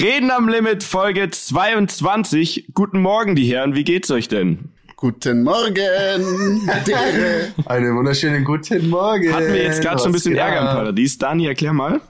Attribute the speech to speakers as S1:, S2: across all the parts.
S1: Reden am Limit, Folge 22. Guten Morgen, die Herren. Wie geht's euch denn?
S2: Guten Morgen.
S3: Einen wunderschönen guten Morgen.
S1: Hatten wir jetzt gerade schon ein bisschen Ärger im Paradies. Dani, erklär mal.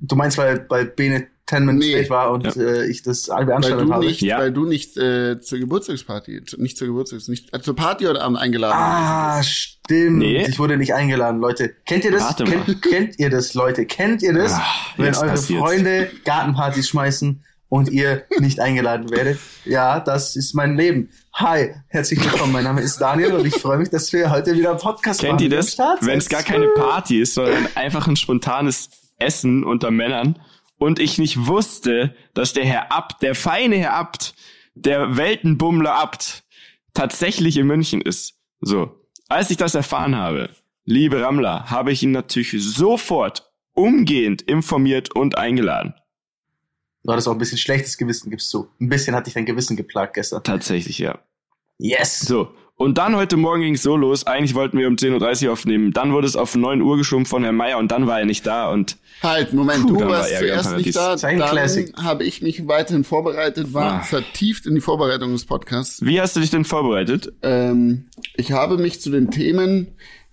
S3: Du meinst, weil, weil Bene Tenman
S2: Nee.
S3: nee. war und
S1: Ja.
S3: äh, ich das
S2: weil
S3: beanstandet
S2: du
S3: habe?
S2: nicht,
S1: Ja.
S2: weil du nicht äh, zur Geburtstagsparty, nicht zur Geburtstags, nicht äh, zur Party heute Abend eingeladen
S3: Ah, stimmt.
S1: Nee.
S3: Ich wurde nicht eingeladen, Leute. Kennt ihr das? Kennt, kennt ihr das, Leute? Kennt ihr das?
S1: Ah,
S3: wenn eure
S1: passiert's.
S3: Freunde Gartenpartys schmeißen und ihr nicht eingeladen werdet? Ja, das ist mein Leben. Hi, herzlich willkommen. Mein Name ist Daniel und ich freue mich, dass wir heute wieder einen Podcast
S1: Kennt
S3: machen.
S1: ihr
S3: mit dem
S1: das? Wenn es gar keine Party ist, sondern einfach ein spontanes Essen unter Männern und ich nicht wusste, dass der Herr Abt, der feine Herr Abt, der Weltenbummler Abt, tatsächlich in München ist. So. Als ich das erfahren habe, liebe Rammler, habe ich ihn natürlich sofort umgehend informiert und eingeladen.
S3: Du hattest auch ein bisschen schlechtes Gewissen, gibst du. Ein bisschen hat dich dein Gewissen geplagt gestern.
S1: Tatsächlich, ja.
S3: Yes!
S1: So. Und dann heute Morgen ging es so los. Eigentlich wollten wir um 10.30 Uhr aufnehmen. Dann wurde es auf 9 Uhr geschoben von Herrn Meier und dann war er nicht da und
S2: Halt, Moment,
S1: Puh,
S2: du
S1: war
S2: warst
S1: im
S2: zuerst nicht da, dann habe ich mich weiterhin vorbereitet, war
S1: Ah.
S2: vertieft in die Vorbereitung des Podcasts.
S1: wie hast du dich denn vorbereitet?
S2: Ähm, ich habe mich zu den Themen,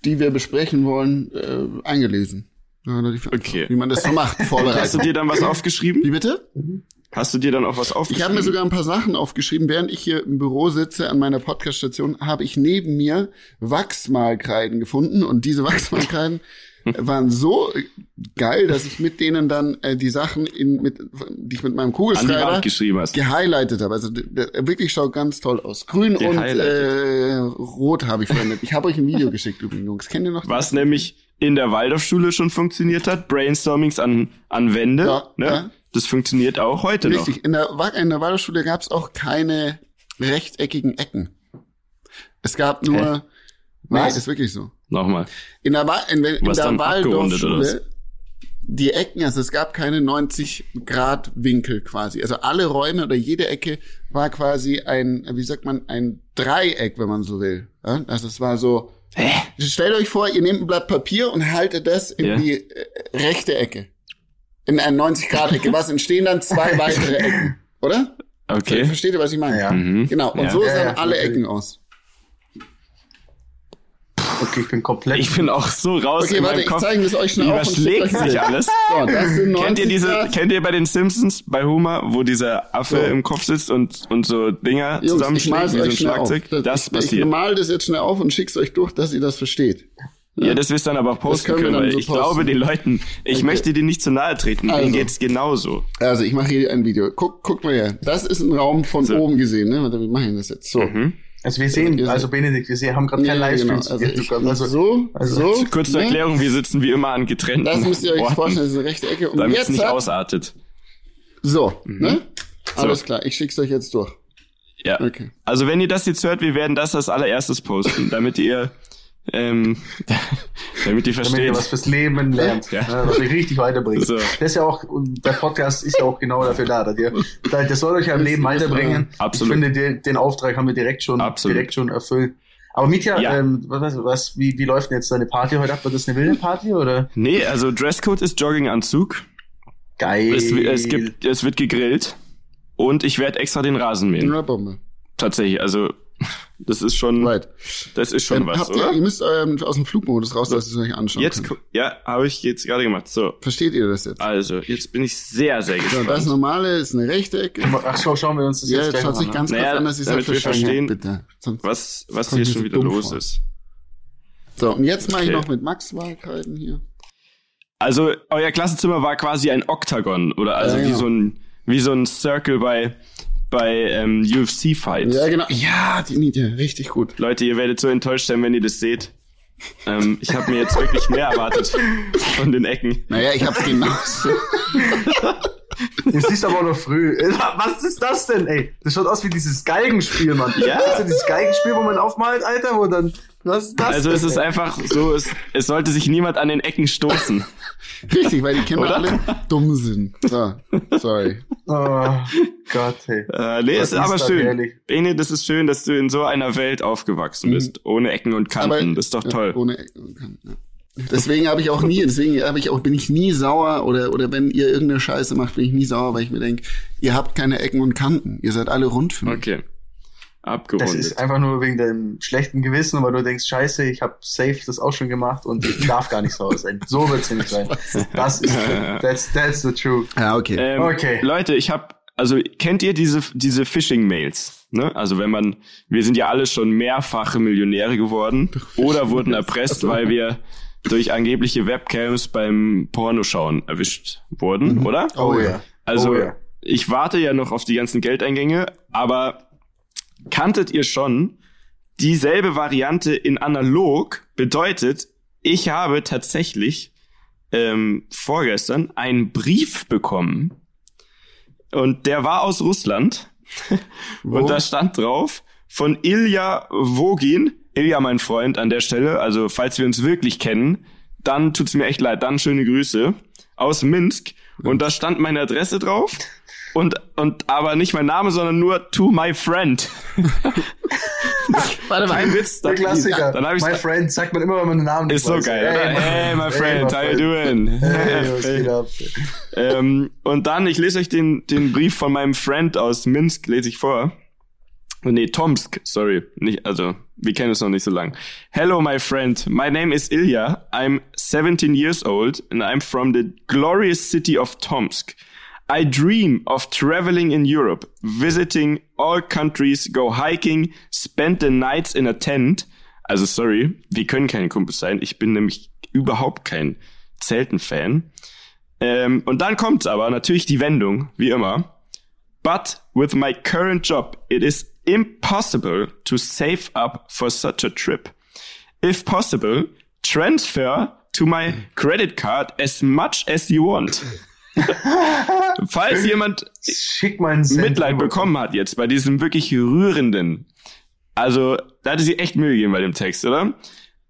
S2: die wir besprechen wollen, äh, eingelesen. Ja,
S1: Okay.
S2: Wie man das so macht,
S1: Hast du
S2: vorbereitet.
S1: dir dann was
S2: Wie
S1: aufgeschrieben?
S2: bitte?
S1: Hast du dir dann auch was
S2: Ich
S1: aufgeschrieben?
S2: habe mir sogar ein paar Sachen aufgeschrieben. Während ich hier im Büro sitze an meiner Podcaststation, habe ich neben mir Wachsmalkreiden gefunden. Und diese Wachsmalkreiden waren so geil, dass ich mit denen dann äh, die Sachen, in, mit, die ich mit meinem Kugelschreiber gehighlightet habe. Also wirklich schaut ganz toll aus. Grün und äh, rot habe ich verwendet. Ich habe euch ein Video geschickt übrigens, Jungs. Kennt ihr noch?
S1: Was nämlich in der Waldorfschule schon funktioniert hat, Brainstormings an, an Wände,
S2: Ja,
S1: ne?
S2: ja.
S1: Das funktioniert auch heute
S2: Richtig. In der, in der Waldorfschule gab es auch keine rechteckigen Ecken. Es gab nur.
S1: Hä?
S2: Nee,
S3: Was?
S2: ist wirklich so.
S1: noch. Nochmal.
S2: In der, Wa- in, in
S1: Was
S2: der? Waldorfschule, die Ecken, also es gab keine 90 Grad Winkel quasi. Also alle Räume oder jede Ecke war quasi ein, wie sagt man, ein Dreieck, wenn man so will. Ja? Also es war so,
S1: Hä?
S2: stellt euch vor, ihr nehmt ein Blatt Papier und haltet das in
S1: Ja.
S2: die äh, rechte Ecke. In eine 90 Grad Ecke. Was entstehen dann zwei weitere Ecken, oder?
S1: Okay.
S2: Versteht ihr, was ich meine?
S3: Ja.
S1: Mhm.
S2: Genau. Und
S1: Ja.
S2: so
S3: Ja,
S2: sahen
S3: ja,
S2: alle
S3: natürlich.
S2: Ecken aus.
S3: Okay, ich bin komplett.
S1: Ich bin auch so raus
S2: Okay,
S1: in
S2: warte, ich zeige das euch schnell auf und schicke
S1: Überschlägt sich alles.
S2: So, das sind 90
S1: Kennt ihr diese,
S2: Grad.
S1: kennt ihr bei den Simpsons, bei Homer, wo dieser Affe
S2: So.
S1: im Kopf sitzt und, und so Dinger
S2: Jungs, ich
S1: zusammenschlägt, wie so ein
S2: euch schnell auf.
S1: Schlagzeug? Das
S2: ich,
S1: passiert.
S2: Ich mal das jetzt schnell auf und schick's euch durch, dass ihr das versteht.
S1: Ja, das wirst du dann aber auch posten
S2: können
S1: können,
S2: so
S1: ich
S2: posten.
S1: glaube den Leuten, ich
S2: Okay.
S1: möchte denen nicht zu nahe treten,
S2: Also.
S1: denen geht's genauso.
S2: Also, ich mache hier ein Video. Guck, guck mal her. Das ist ein Raum von
S1: So.
S2: oben gesehen, ne? Warte, wie mache ich das jetzt? So.
S1: Mhm.
S3: Also wir sehen, also Benedikt, wir sehen, haben gerade keinen
S2: Ja,
S3: Livestream.
S2: genau. Also, ich,
S3: also,
S2: so,
S3: also-
S2: so.
S1: Kurz zur
S2: ne?
S1: Erklärung, wir sitzen wie immer an getrennten
S2: Das müsst ihr euch
S1: Orten,
S2: vorstellen, das ist eine rechte Ecke. Und
S1: damit es nicht
S2: hat,
S1: ausartet.
S2: so, ne?
S1: Mhm. So.
S2: Alles klar, ich schick's euch jetzt durch.
S1: Ja.
S2: Okay.
S1: Also wenn ihr das jetzt hört, wir werden das als allererstes posten, damit ihr ähm, damit ihr
S3: damit
S1: versteht.
S3: ihr was fürs Leben lernt,
S1: Ja.
S3: ja. was euch richtig weiterbringt.
S1: So.
S3: Das ist ja auch, und der Podcast ist ja auch genau dafür da, dass ihr, das soll euch ja im Leben weiterbringen.
S1: Absolut.
S3: Ich finde, den, den Auftrag haben wir direkt schon,
S1: Absolut.
S3: direkt schon erfüllt. Aber Mitya,
S1: Ja.
S3: ähm, was, was, wie, wie läuft denn jetzt deine Party heute ab? War das eine wilde Party oder?
S1: Nee, also Dresscode ist Jogginganzug.
S3: Geil.
S1: Es, es gibt es wird gegrillt und ich werde extra den Rasen mähen.
S2: Bombe.
S1: Tatsächlich, also das ist schon
S2: Right.
S1: das ist schon
S2: Ähm,
S1: was,
S2: habt
S1: oder?
S2: ihr, ihr müsst ähm, aus dem Flugmodus raus, dass ihr es euch anschauen
S1: Jetzt
S2: könnt.
S1: ja, habe ich jetzt gerade gemacht. So,
S2: Versteht ihr das jetzt?
S1: also jetzt bin ich sehr sehr
S2: So,
S1: gespannt.
S2: das normale ist eine rechte Ecke.
S3: Ach, schau, schauen wir uns das
S2: Ja,
S3: jetzt
S2: jetzt
S3: mal
S2: sich
S3: an.
S2: ganz
S1: Naja,
S2: kurz an, dass ihr es
S1: damit wir verstehen,
S2: bitte. Sonst,
S1: was was hier schon
S2: so
S1: wieder los
S2: vor.
S1: ist.
S2: so, und jetzt mache ich
S1: Okay.
S2: noch mit Max Wahlkalten hier.
S1: Also euer Klassenzimmer war quasi ein Oktagon oder also
S2: Ja,
S1: wie
S2: genau.
S1: so ein wie so ein Circle bei bei ähm, UFC Fights.
S2: Ja, genau. Ja, die Niete, richtig gut.
S1: Leute, ihr werdet so enttäuscht sein, wenn ihr das seht. Ähm, ich habe mir jetzt wirklich mehr erwartet von den Ecken.
S2: Naja, ich hab's genauso.
S3: Es ist aber noch früh. Äh, Was ist das denn, ey? Das schaut aus wie dieses Geigenspiel, Mann.
S1: Ja.
S3: Das ist ja dieses Geigenspiel, wo man aufmalt, Alter, wo dann, was ist das
S1: Also
S3: denn,
S1: es ist
S3: ey?
S1: einfach so, es, es sollte sich niemand an den Ecken stoßen.
S2: richtig, weil die Kinder alle dumm sind. So, sorry.
S3: Oh Gott, hey.
S1: Äh, nee,
S3: Was
S1: ist aber schön. Bene, das ist schön, dass du in so einer Welt aufgewachsen bist, ohne Ecken und Kanten. das ist doch
S2: ja,
S1: toll.
S2: Ohne Ecken und Kanten, ja. Deswegen habe ich auch nie, deswegen habe ich auch, bin ich nie sauer oder, oder wenn ihr irgendeine Scheiße macht, bin ich nie sauer, weil ich mir denke, ihr habt keine Ecken und Kanten. Ihr seid alle rund für mich.
S1: Okay.
S3: Das
S1: Abgerundet.
S3: ist einfach nur wegen deinem schlechten Gewissen, weil du denkst, scheiße, ich habe safe das auch schon gemacht und ich darf gar nicht sauer sein. So wird's nämlich sein. Das ist, that's, that's the truth.
S2: Ja, okay.
S1: Ähm,
S3: Okay.
S1: Leute, ich habe, also kennt ihr diese diese Phishing-Mails? Ne? Also wenn man, wir sind ja alle schon mehrfache Millionäre geworden oder wurden erpresst, weil wir durch angebliche Webcams beim Pornoschauen erwischt wurden, oder?
S2: Oh ja.
S1: Also
S3: Oh ja.
S1: ich warte ja noch auf die ganzen Geldeingänge, aber kanntet ihr schon dieselbe Variante in analog? Bedeutet, ich habe tatsächlich ähm, vorgestern einen Brief bekommen und der war aus Russland und da stand drauf von Ilja Wogin. Ilja, mein Freund an der Stelle, also falls wir uns wirklich kennen, dann tut's mir echt leid, dann schöne Grüße aus Minsk und da stand meine Adresse drauf und und aber nicht mein Name, sondern nur to my friend.
S2: Warte
S1: Kein Witz,
S3: Der
S1: dann,
S3: Klassiker.
S1: Dann ich
S3: my friend, sagt man immer, wenn man den Namen
S1: ist so
S3: weiß.
S1: geil, oder? Hey, my friend, how you doing?
S3: Hey, was geht ab?
S1: ähm, und dann, ich lese euch den, den Brief von meinem Friend aus Minsk, lese ich vor. Nee, Tomsk, sorry. Nicht, also, wir kennen es noch nicht so lang. Hello, my friend. My name is Ilya. I'm 17 years old and I'm from the glorious city of Tomsk. I dream of traveling in Europe, visiting all countries, go hiking, spend the nights in a tent. Also sorry, wir können keine Kumpels sein. Ich bin nämlich überhaupt kein Zelten-Fan. Ähm, und dann kommt's aber natürlich die Wendung, wie immer. But with my current job, it is impossible to save up for such a trip. If possible, transfer to my credit card as much as you want. Falls jemand Mitleid bekommen hat jetzt bei diesem wirklich rührenden, also da hatte sie echt Mühe gegeben bei dem Text, oder?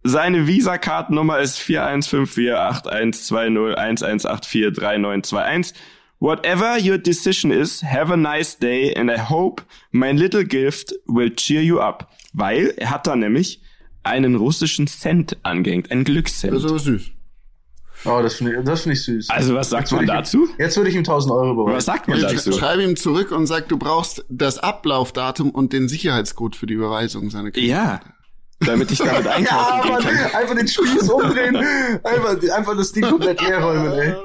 S1: Seine Visa-Kartennummer ist 4154812011843921. Whatever your decision is, have a nice day and I hope my little gift will cheer you up. Weil er hat da nämlich einen russischen Cent angehängt, einen Glückscent.
S2: Das ist aber süß.
S3: Oh, das finde ich, das finde ich süß.
S1: Also was sagt
S3: Jetzt
S1: man
S3: würde ich-
S1: dazu?
S3: Jetzt würde ich ihm 1000 Euro überweisen.
S1: Was sagt man dazu?
S2: Schreib ihm zurück und sag, du brauchst das Ablaufdatum und den Sicherheitscode für die Überweisung seiner Kredit.
S1: Ja, damit ich damit
S3: Ja,
S1: einkaufen gehen
S3: Mann,
S1: kann.
S3: einfach den Spieß umdrehen, einfach, einfach das Ding komplett leer räumen, ey.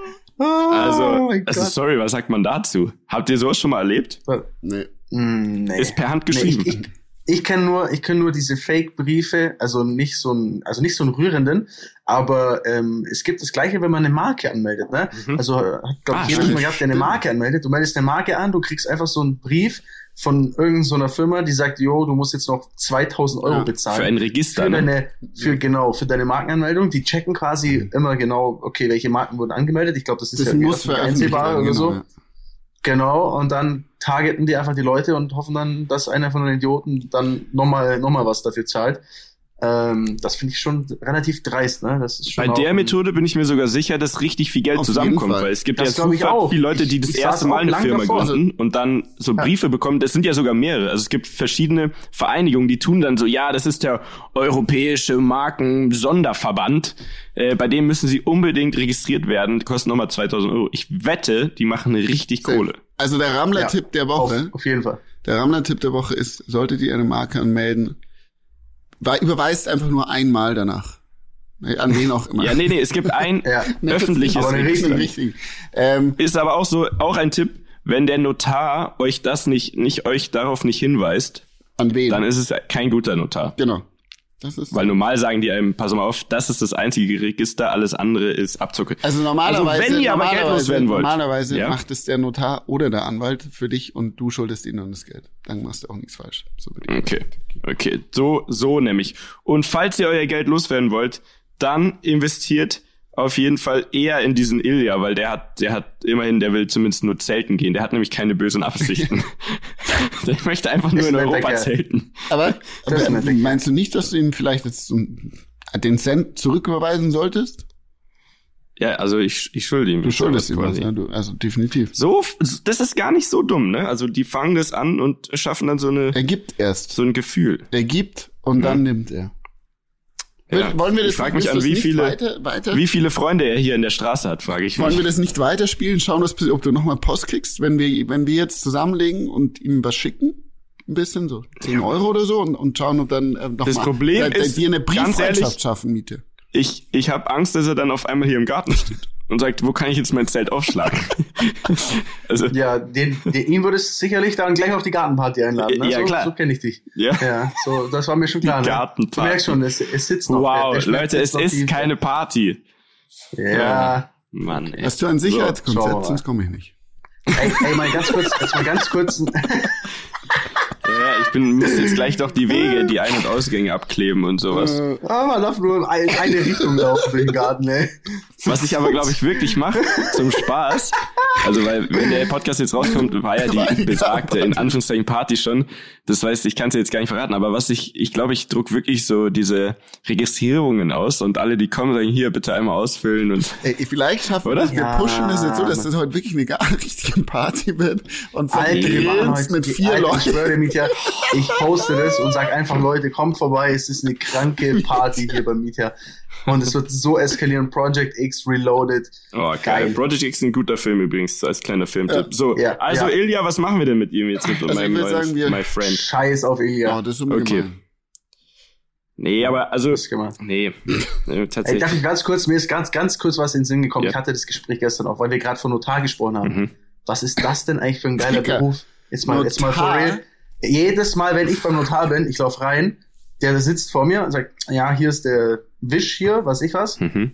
S3: Oh
S1: Also,
S3: mein
S1: also sorry, was sagt man dazu? Habt ihr sowas schon mal erlebt?
S2: Nee.
S3: Mm, nee.
S1: Ist per Hand
S3: Nee,
S1: geschrieben.
S3: ich, ich, ich kenne nur, ich kenne nur diese Fake-Briefe, also nicht so ein, also nicht so einen rührenden, aber ähm, es gibt das Gleiche, wenn man eine Marke anmeldet, ne? Also hat glaube
S1: Ah,
S3: ich jeder schon
S1: stimmt,
S3: mal gehabt, der eine Marke anmeldet. Du meldest eine Marke an, du kriegst einfach so einen Brief von irgendeiner so einer Firma, die sagt, jo, du musst jetzt noch 2000 Euro
S2: Ja,
S3: bezahlen.
S1: Für ein Register,
S3: für
S1: ne?
S3: deine, für genau, für deine Markenanmeldung. Die checken quasi immer genau, okay, welche Marken wurden angemeldet. Ich glaube, das ist
S2: Das
S3: ja
S2: muss
S3: einsehbar oder so.
S2: Genau, ja.
S3: Genau, und dann targeten die einfach die Leute und hoffen dann, dass einer von den Idioten dann nochmal noch mal was dafür zahlt. Ähm, das finde ich schon relativ dreist, ne? Das ist schon
S1: Bei der Methode bin ich mir sogar sicher, dass richtig viel Geld
S2: Auf
S1: zusammenkommt, weil es gibt
S3: Das
S1: ja super
S3: auch.
S1: viele Leute, die
S3: Ich-
S1: das
S3: ich
S1: erste Mal eine Firma
S3: davor.
S1: gründen und dann so
S3: Ja.
S1: Briefe bekommen. Das sind ja sogar mehrere. Also es gibt verschiedene Vereinigungen, die tun dann so, ja, das ist der Europäische Marken-Sonderverband. Äh, bei dem müssen sie unbedingt registriert werden. Die kosten nochmal 2000 Euro. Ich wette, die machen richtig Kohle.
S2: Also der Rammler-Tipp der
S3: auf,
S2: Woche,
S3: auf jeden Fall.
S2: der Rammler-Tipp der Woche ist, solltet ihr eine Marke anmelden, überweist einfach nur einmal danach. An wen auch immer.
S1: Ja, nee, nee, es gibt ein
S3: Ja.
S1: öffentliches
S3: Aber
S1: Register.
S2: Richtig. Ähm,
S1: Ist aber auch so, auch ein Tipp, wenn der Notar euch das nicht, nicht euch darauf nicht hinweist,
S2: an wen?
S1: dann ist es kein guter Notar.
S2: genau. Das ist,
S1: Weil normal sagen die einem, pass mal auf, das ist das einzige Register, alles andere ist Abzocke.
S2: also normalerweise,
S1: Also wenn ihr aber Geld
S2: normalerweise,
S1: loswerden wollt.
S2: normalerweise
S1: Ja?
S2: macht es der Notar oder der Anwalt für dich und du schuldest ihnen dann das Geld. Dann machst du auch nichts falsch. So
S1: Okay, okay, so, so nämlich. Und falls ihr euer Geld loswerden wollt, dann investiert auf jeden Fall eher in diesen Ilja, weil der hat, der hat immerhin, der will zumindest nur zelten gehen. Der hat nämlich keine bösen Absichten. der möchte einfach nur
S3: Ist
S1: in Europa zelten.
S2: Aber, aber meinst du nicht, dass du ihm vielleicht jetzt so einen- den Cent zurücküberweisen solltest?
S1: Ja, also ich, ich schulde ihm.
S2: Du schuldest ihm was, ja, du, also definitiv.
S1: So, das ist gar nicht so dumm, ne? Also die fangen das an und schaffen dann so eine,
S2: Er gibt erst.
S1: so ein Gefühl.
S2: Er gibt und dann nimmt er.
S1: Ja.
S2: Wollen wir das,
S1: ich frage mich an, wie viele,
S2: weiter, weiter?
S1: wie viele Freunde er hier in der Straße hat, frage ich
S2: Wollen
S1: mich.
S2: wir das nicht weiterspielen? Schauen, was, ob du nochmal Post kriegst, wenn wir, wenn wir jetzt zusammenlegen und ihm was schicken? Ein bisschen, so 10 Euro oder so und, und schauen, ob dann äh, noch
S1: Das
S2: mal,
S1: Problem
S2: da, da,
S1: ist,
S2: dir eine Brieffreundschaft
S1: ehrlich,
S2: schaffen, Miete.
S1: Ich, ich habe Angst, dass er dann auf einmal hier im Garten steht und sagt, wo kann ich jetzt mein Zelt aufschlagen? also,
S3: Ja, den, den, ihn würde es sicherlich dann gleich auf die Gartenparty einladen. Ne?
S1: Ja,
S3: so,
S1: klar.
S3: So kenne ich dich.
S1: ja.
S3: Ja, so, das war mir schon klar.
S1: Die
S3: ne?
S1: Gartenparty.
S3: Du merkst schon, es, es sitzt noch.
S1: Wow,
S3: der- der
S1: Leute, es ist
S3: die-
S1: keine Party.
S3: Ja.
S1: Mann, ey.
S2: Hast du ein Sicherheitskonzept,
S3: mal.
S2: sonst komme ich nicht.
S3: Ey, ey, mal ganz kurz, jetzt mal ganz kurz.
S1: Ja, ich bin, muss jetzt gleich doch die Wege, die Ein- und Ausgänge abkleben und sowas.
S2: Äh,
S3: Ah, man darf nur in ein- eine Richtung laufen den Garten, ey.
S1: Was ich aber, glaube ich, wirklich mache, zum Spaß. Also, weil, wenn der Podcast jetzt rauskommt, war ja die besagte, in Anführungszeichen, Party schon. Das heißt, ich kann es jetzt gar nicht verraten. Aber was ich, ich glaube, ich druck wirklich so diese Registrierungen aus und alle, die kommen, sagen, hier, bitte einmal ausfüllen und
S2: ey, vielleicht schaffen wir
S1: Oder?
S2: das. Wir
S3: Ja,
S2: pushen das jetzt so, dass das heute wirklich eine gar richtige Party wird. Und
S3: heute
S2: mit vier Leuten.
S3: Mietja, ich poste das und sag einfach, Leute, kommt vorbei, es ist eine kranke Party hier bei Mietja. Und es wird so eskalieren. Project X Reloaded.
S1: Oh, geil.
S3: Geil.
S1: Project X ist ein guter Film übrigens, als kleiner Filmtipp.
S2: Ja.
S1: So,
S3: Ja,
S1: also
S3: ja.
S1: Ilja, was machen wir denn mit ihm jetzt mit
S2: Also
S1: meinem
S2: sagen, wir-
S1: My Friend?
S3: Scheiß auf Ilya.
S2: Oh, das ist
S1: Okay.
S2: gemein.
S1: Nee, aber also,
S3: Das ist gemacht.
S1: nee, nee
S3: Ey,
S1: tatsächlich.
S3: darf ich ganz kurz, mir ist ganz, ganz kurz was in den Sinn gekommen.
S1: Ja.
S3: Ich hatte das Gespräch gestern auch, weil wir gerade von Notar gesprochen haben.
S1: Mhm.
S3: Was ist das denn eigentlich für ein geiler. Beruf? Jetzt mal, jetzt mal for
S2: Notar?
S3: real. Jedes Mal, wenn ich beim Notar bin, ich laufe rein, der sitzt vor mir und sagt, ja, hier ist der Wisch hier, was ich was,
S1: Mhm.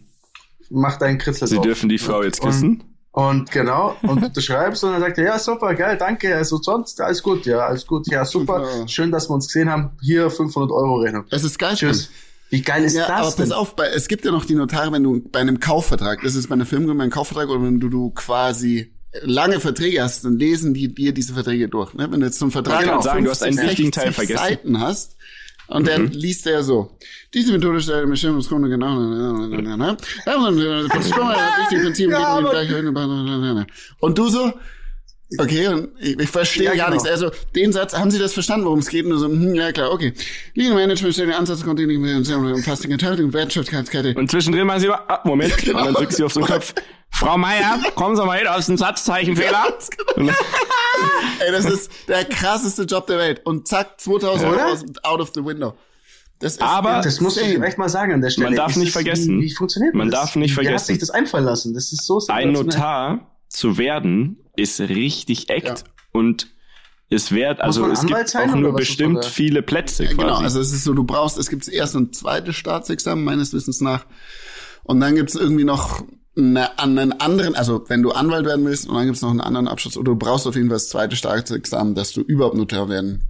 S3: mach deinen Kritzel
S1: Sie
S3: drauf.
S1: dürfen die Frau jetzt
S3: Und-
S1: küssen.
S3: Und genau, und du schreibst und dann sagt er, ja, super, geil, danke, also sonst, alles gut, ja, alles gut, ja, super,
S2: Super.
S3: schön, dass wir uns gesehen haben, hier 500 Euro Rechnung.
S2: Es ist geil.
S3: Tschüss. Wie geil ist
S2: Ja, aber
S3: das
S2: pass
S3: denn?
S2: auf, bei, es gibt ja noch die Notare, wenn du bei einem Kaufvertrag, das ist bei einer Firmengründung ein Kaufvertrag, oder wenn du, du quasi lange Verträge hast, dann lesen die dir diese Verträge durch. Ne? Wenn du jetzt so einen Vertrag
S1: kann
S2: auf
S1: sagen, du hast einen
S2: 50,
S1: wichtigen Teil
S2: 60
S1: vergessen. Mhm.
S2: Seiten hast, und dann liest er so. Diese Methode stellt eine Bestimmungsgründe genau. Und du so, okay, und ich, ich verstehe
S3: Ja,
S2: gar
S3: genau.
S2: nichts. Also den Satz, haben Sie das verstanden, worum es geht? Und du so, hm, ja klar, okay. Lean Management stellt den Ansatz, umfasst die Entscheidung, Wertschöpfungskette.
S1: Und zwischendrin machen sie immer, ah, Moment,
S2: Genau.
S1: und dann drückt sie auf den Kopf. Frau Meier, kommen Sie mal hin aus dem Satzzeichenfehler. Und dann-
S2: Ey, das ist der krasseste Job der Welt. Und zack, 2000
S3: Oder?
S2: Euro out of the window. Das ist
S1: Aber-
S3: Das muss ich echt mal sagen an der Stelle.
S1: Man darf
S3: Ist
S1: nicht vergessen.
S3: Wie, wie funktioniert
S1: Man
S3: das?
S1: darf nicht
S3: Wer hat
S1: vergessen.
S3: sich das einfallen lassen? Das ist so
S1: ein. Notar zu werden, ist richtig echt
S2: Ja.
S1: und es wert, also es gibt auch nur bestimmt viele Plätze
S2: Ja,
S1: quasi.
S2: genau, also es ist so, du brauchst, es gibt das erste und zweite Staatsexamen, meines Wissens nach. Und dann gibt's irgendwie noch eine, einen anderen, also wenn du Anwalt werden willst, und dann gibt's noch einen anderen Abschluss, oder du brauchst auf jeden Fall das zweite Staatsexamen, dass du überhaupt Notar werden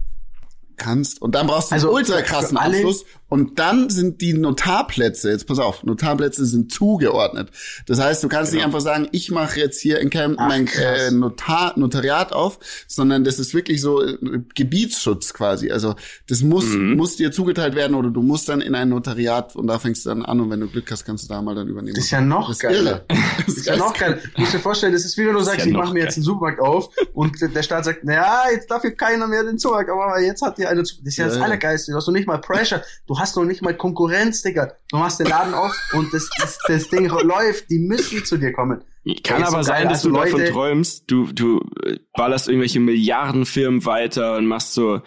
S2: kannst. Und dann brauchst du einen
S3: Also
S2: ultra
S3: für-
S2: krassen
S3: alle-
S2: Abschluss. Und dann sind die Notarplätze, jetzt pass auf, Notarplätze sind zugeordnet. Das heißt, du kannst nicht einfach sagen, ich mache jetzt hier in Camp
S3: Ach,
S2: mein äh, Notar, Notariat auf, sondern das ist wirklich so äh, Gebietsschutz quasi. Also das muss,
S1: Mhm.
S2: muss dir zugeteilt werden oder du musst dann in ein Notariat und da fängst du dann an und wenn du Glück hast, kannst du da mal dann übernehmen.
S3: Das ist ja noch
S2: das ist
S3: geiler.
S2: irre. Das
S3: Das ist ja noch geil. Du musst dir vorstellen, das ist wie wenn du sagst,
S1: ja
S3: ich mache mir
S1: geil.
S3: jetzt einen Supermarkt auf und der Staat sagt, naja, jetzt darf hier keiner mehr den Supermarkt aber jetzt hat hier eine zu. Das ist ja das
S2: Ja, ja.
S3: Allergeilste. Du hast noch nicht mal Pressure. Du hast noch nicht mal Konkurrenz, Digga. Du machst den Laden auf und das, das, das Ding läuft. Die müssen zu dir kommen.
S1: Kann
S3: Ey, so
S1: aber sein, dass du
S3: Also
S1: davon
S3: Leute-
S1: träumst, du, du äh, ballerst irgendwelche Milliardenfirmen weiter und machst so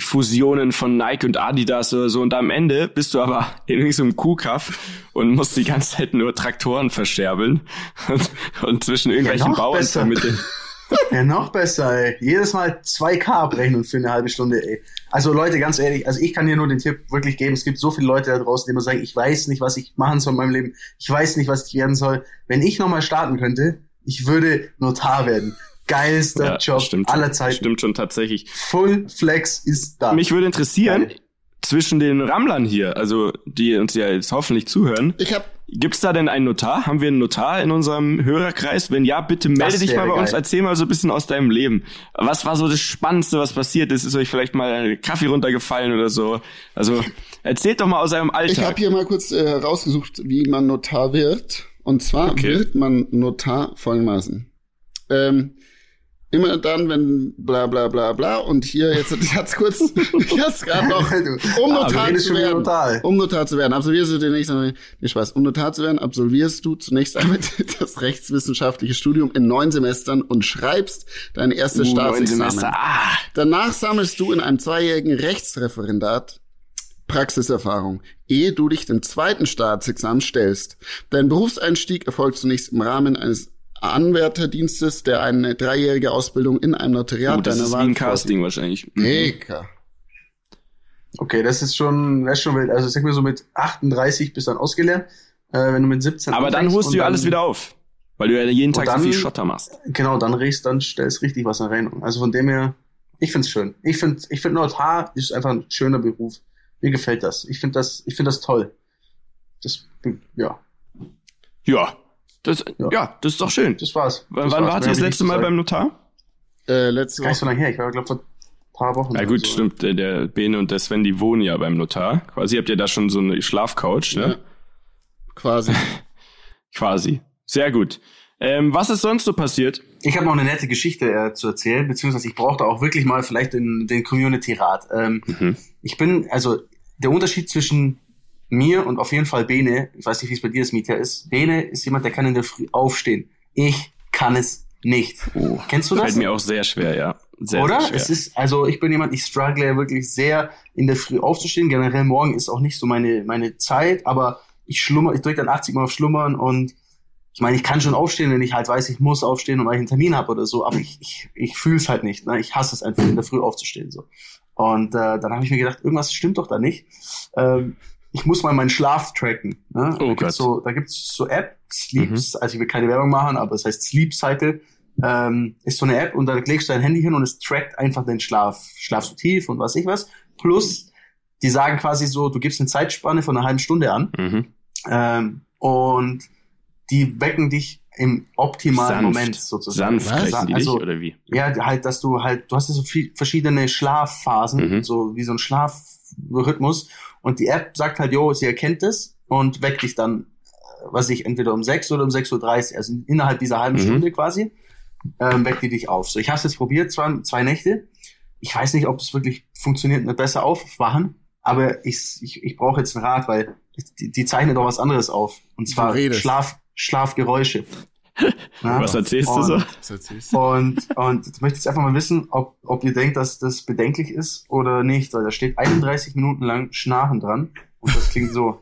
S1: Fusionen von Nike und Adidas oder so und am Ende bist du aber in irgendeinem Kuhkaff und musst die ganze Zeit nur Traktoren verscherbeln und, und zwischen irgendwelchen
S3: noch
S1: Bauern vermitteln.
S3: Ja, noch besser, ey. Jedes Mal 2K abrechnen für eine halbe Stunde, ey. Also Leute, ganz ehrlich, also ich kann hier nur den Tipp wirklich geben. Es gibt so viele Leute da draußen, die immer sagen, ich weiß nicht, was ich machen soll in meinem Leben. Ich weiß nicht, was ich werden soll. Wenn ich nochmal starten könnte, ich würde Notar werden. Geilster
S1: Ja,
S3: Job
S1: stimmt,
S3: aller Zeiten.
S1: Stimmt schon tatsächlich.
S3: Full Flex ist da.
S1: Mich würde interessieren,
S3: Geil.
S1: zwischen den Rammlern hier, also die uns ja jetzt hoffentlich zuhören,
S2: Ich habe
S1: Gibt's da denn einen Notar? Haben wir einen Notar in unserem Hörerkreis? Wenn ja, bitte melde dich mal bei uns.
S3: geil.
S1: Erzähl mal so ein bisschen aus deinem Leben. Was war so das Spannendste, was passiert ist? Ist euch vielleicht mal ein Kaffee runtergefallen oder so? Also erzählt doch mal aus eurem
S2: Ich habe
S1: Alltag.
S2: hier mal kurz äh, rausgesucht, wie man Notar wird. Und zwar
S1: Okay.
S2: wird man Notar folgendermaßen. Ähm, immer dann, wenn bla bla bla bla. Und hier jetzt ganz kurz, jetzt gerade noch, um
S3: Ah,
S2: Notar
S3: reden
S2: zu werden, um Notar zu werden, absolvierst du den nächsten, nee, Spaß, um Notar zu werden, absolvierst du zunächst einmal das rechtswissenschaftliche Studium in neun Semestern und schreibst dein erstes
S1: Uh,
S2: Staatsexamen.
S1: Ah,
S2: Danach sammelst du in einem zweijährigen Rechtsreferendat Praxiserfahrung, ehe du dich dem zweiten Staatsexamen stellst. Dein Berufseinstieg erfolgt zunächst im Rahmen eines Anwärterdienstes, der eine dreijährige Ausbildung in einem Notariat
S1: gut, das
S2: deiner
S1: ist wie
S2: Wahl
S1: ein
S2: vorsieht.
S1: Casting wahrscheinlich. Mhm.
S2: Eker.
S3: Okay, das ist schon, das ist schon wild. Also sag mir so mit 38 bist du dann ausgelernt, äh, wenn du mit 17
S1: Aber dann holst du ja
S3: dann-
S1: alles wieder auf. Weil du ja jeden Tag
S3: Und
S1: so viel
S3: dann-
S1: Schotter machst.
S3: Genau, dann riechst, dann stellst richtig was in Rechnung. Also von dem her, ich find's schön. Ich find, ich find Notar ist einfach ein schöner Beruf. Mir gefällt das. Ich find das, ich find das toll. Das, ja,
S1: Ja. Das, ja.
S3: Ja.
S1: das ist doch schön.
S3: das war's.
S1: wann
S3: das
S1: wann
S3: war's.
S1: wart
S3: Mehr
S1: ihr das letzte Mal beim. Notar?
S2: Äh, letzte
S3: Gar nicht so
S2: Woche.
S3: lange her. Ich war, glaube vor ein paar Wochen.
S1: Ja gut,
S3: so.
S1: stimmt. Der, der Bene und der Sven, die wohnen ja beim Notar. Quasi habt ihr da schon so eine Schlafcouch, ne?
S2: Ja. Quasi.
S1: Quasi. Sehr gut. Ähm, was ist sonst so passiert?
S3: Ich habe noch eine nette Geschichte äh, zu erzählen, beziehungsweise ich brauchte auch wirklich mal vielleicht den, den Community-Rat. Ähm,
S1: Mhm.
S3: Ich bin, also der Unterschied zwischen mir und auf jeden Fall Bene, ich weiß nicht, wie es bei dir ist, Mietja, ist, Bene ist jemand, der kann in der Früh aufstehen. Ich kann es nicht.
S1: Oh,
S3: Kennst du das?
S1: fällt mir auch sehr schwer, ja. Sehr,
S3: Oder?
S1: Sehr schwer.
S3: Es ist, also ich bin jemand, ich struggle wirklich sehr in der Früh aufzustehen. Generell morgen ist auch nicht so meine, meine Zeit, aber ich schlummer, ich drücke dann 80 Mal auf Schlummern und ich meine, ich kann schon aufstehen, wenn ich halt weiß, ich muss aufstehen und weil ich einen Termin habe oder so, aber ich, ich, ich fühle es halt nicht. Ne? Ich hasse es einfach, in der Früh aufzustehen. so. Und äh, dann habe ich mir gedacht, irgendwas stimmt doch da nicht. Ähm, ich muss mal meinen Schlaf tracken. Ne?
S1: Oh
S3: da
S1: Gott.
S3: gibt's so, da gibt's so App, Sleeps, also ich will keine Werbung machen, aber es heißt Sleep Cycle. Ähm, ist so eine App und da legst du dein Handy hin und es trackt einfach den Schlaf. Schlafst du tief und was ich was. Plus, die sagen quasi so, du gibst eine Zeitspanne von einer halben Stunde an
S1: Mhm.
S3: ähm, und die wecken dich im optimalen
S1: Sanft.
S3: Moment sozusagen.
S1: Sanft
S3: Also-
S1: dich, oder wie?
S3: Ja, halt, dass du halt, du hast ja so viel, verschiedene Schlafphasen,
S1: Mhm.
S3: so wie so ein Schlafrhythmus. Und die App sagt halt, jo, sie erkennt es und weckt dich dann, äh, was ich, entweder um 6 oder um 6.30 Uhr, also innerhalb dieser halben
S1: Mhm.
S3: Stunde quasi, ähm, weckt die dich auf. So, ich habe es jetzt probiert, zwei, zwei Nächte. Ich weiß nicht, ob es wirklich funktioniert mit besser aufwachen, aber ich, ich, ich brauche jetzt einen Rat, weil die, die zeichnet doch was anderes auf. Und zwar. Schlaf, Schlafgeräusche. Ja?
S1: Was erzählst du
S3: Und-
S1: so?
S2: Was erzählst du?
S3: und, und ich möchte jetzt einfach mal wissen, ob, ob ihr denkt, dass das bedenklich ist oder nicht, weil da steht 31 Minuten lang Schnarchen dran und das klingt so.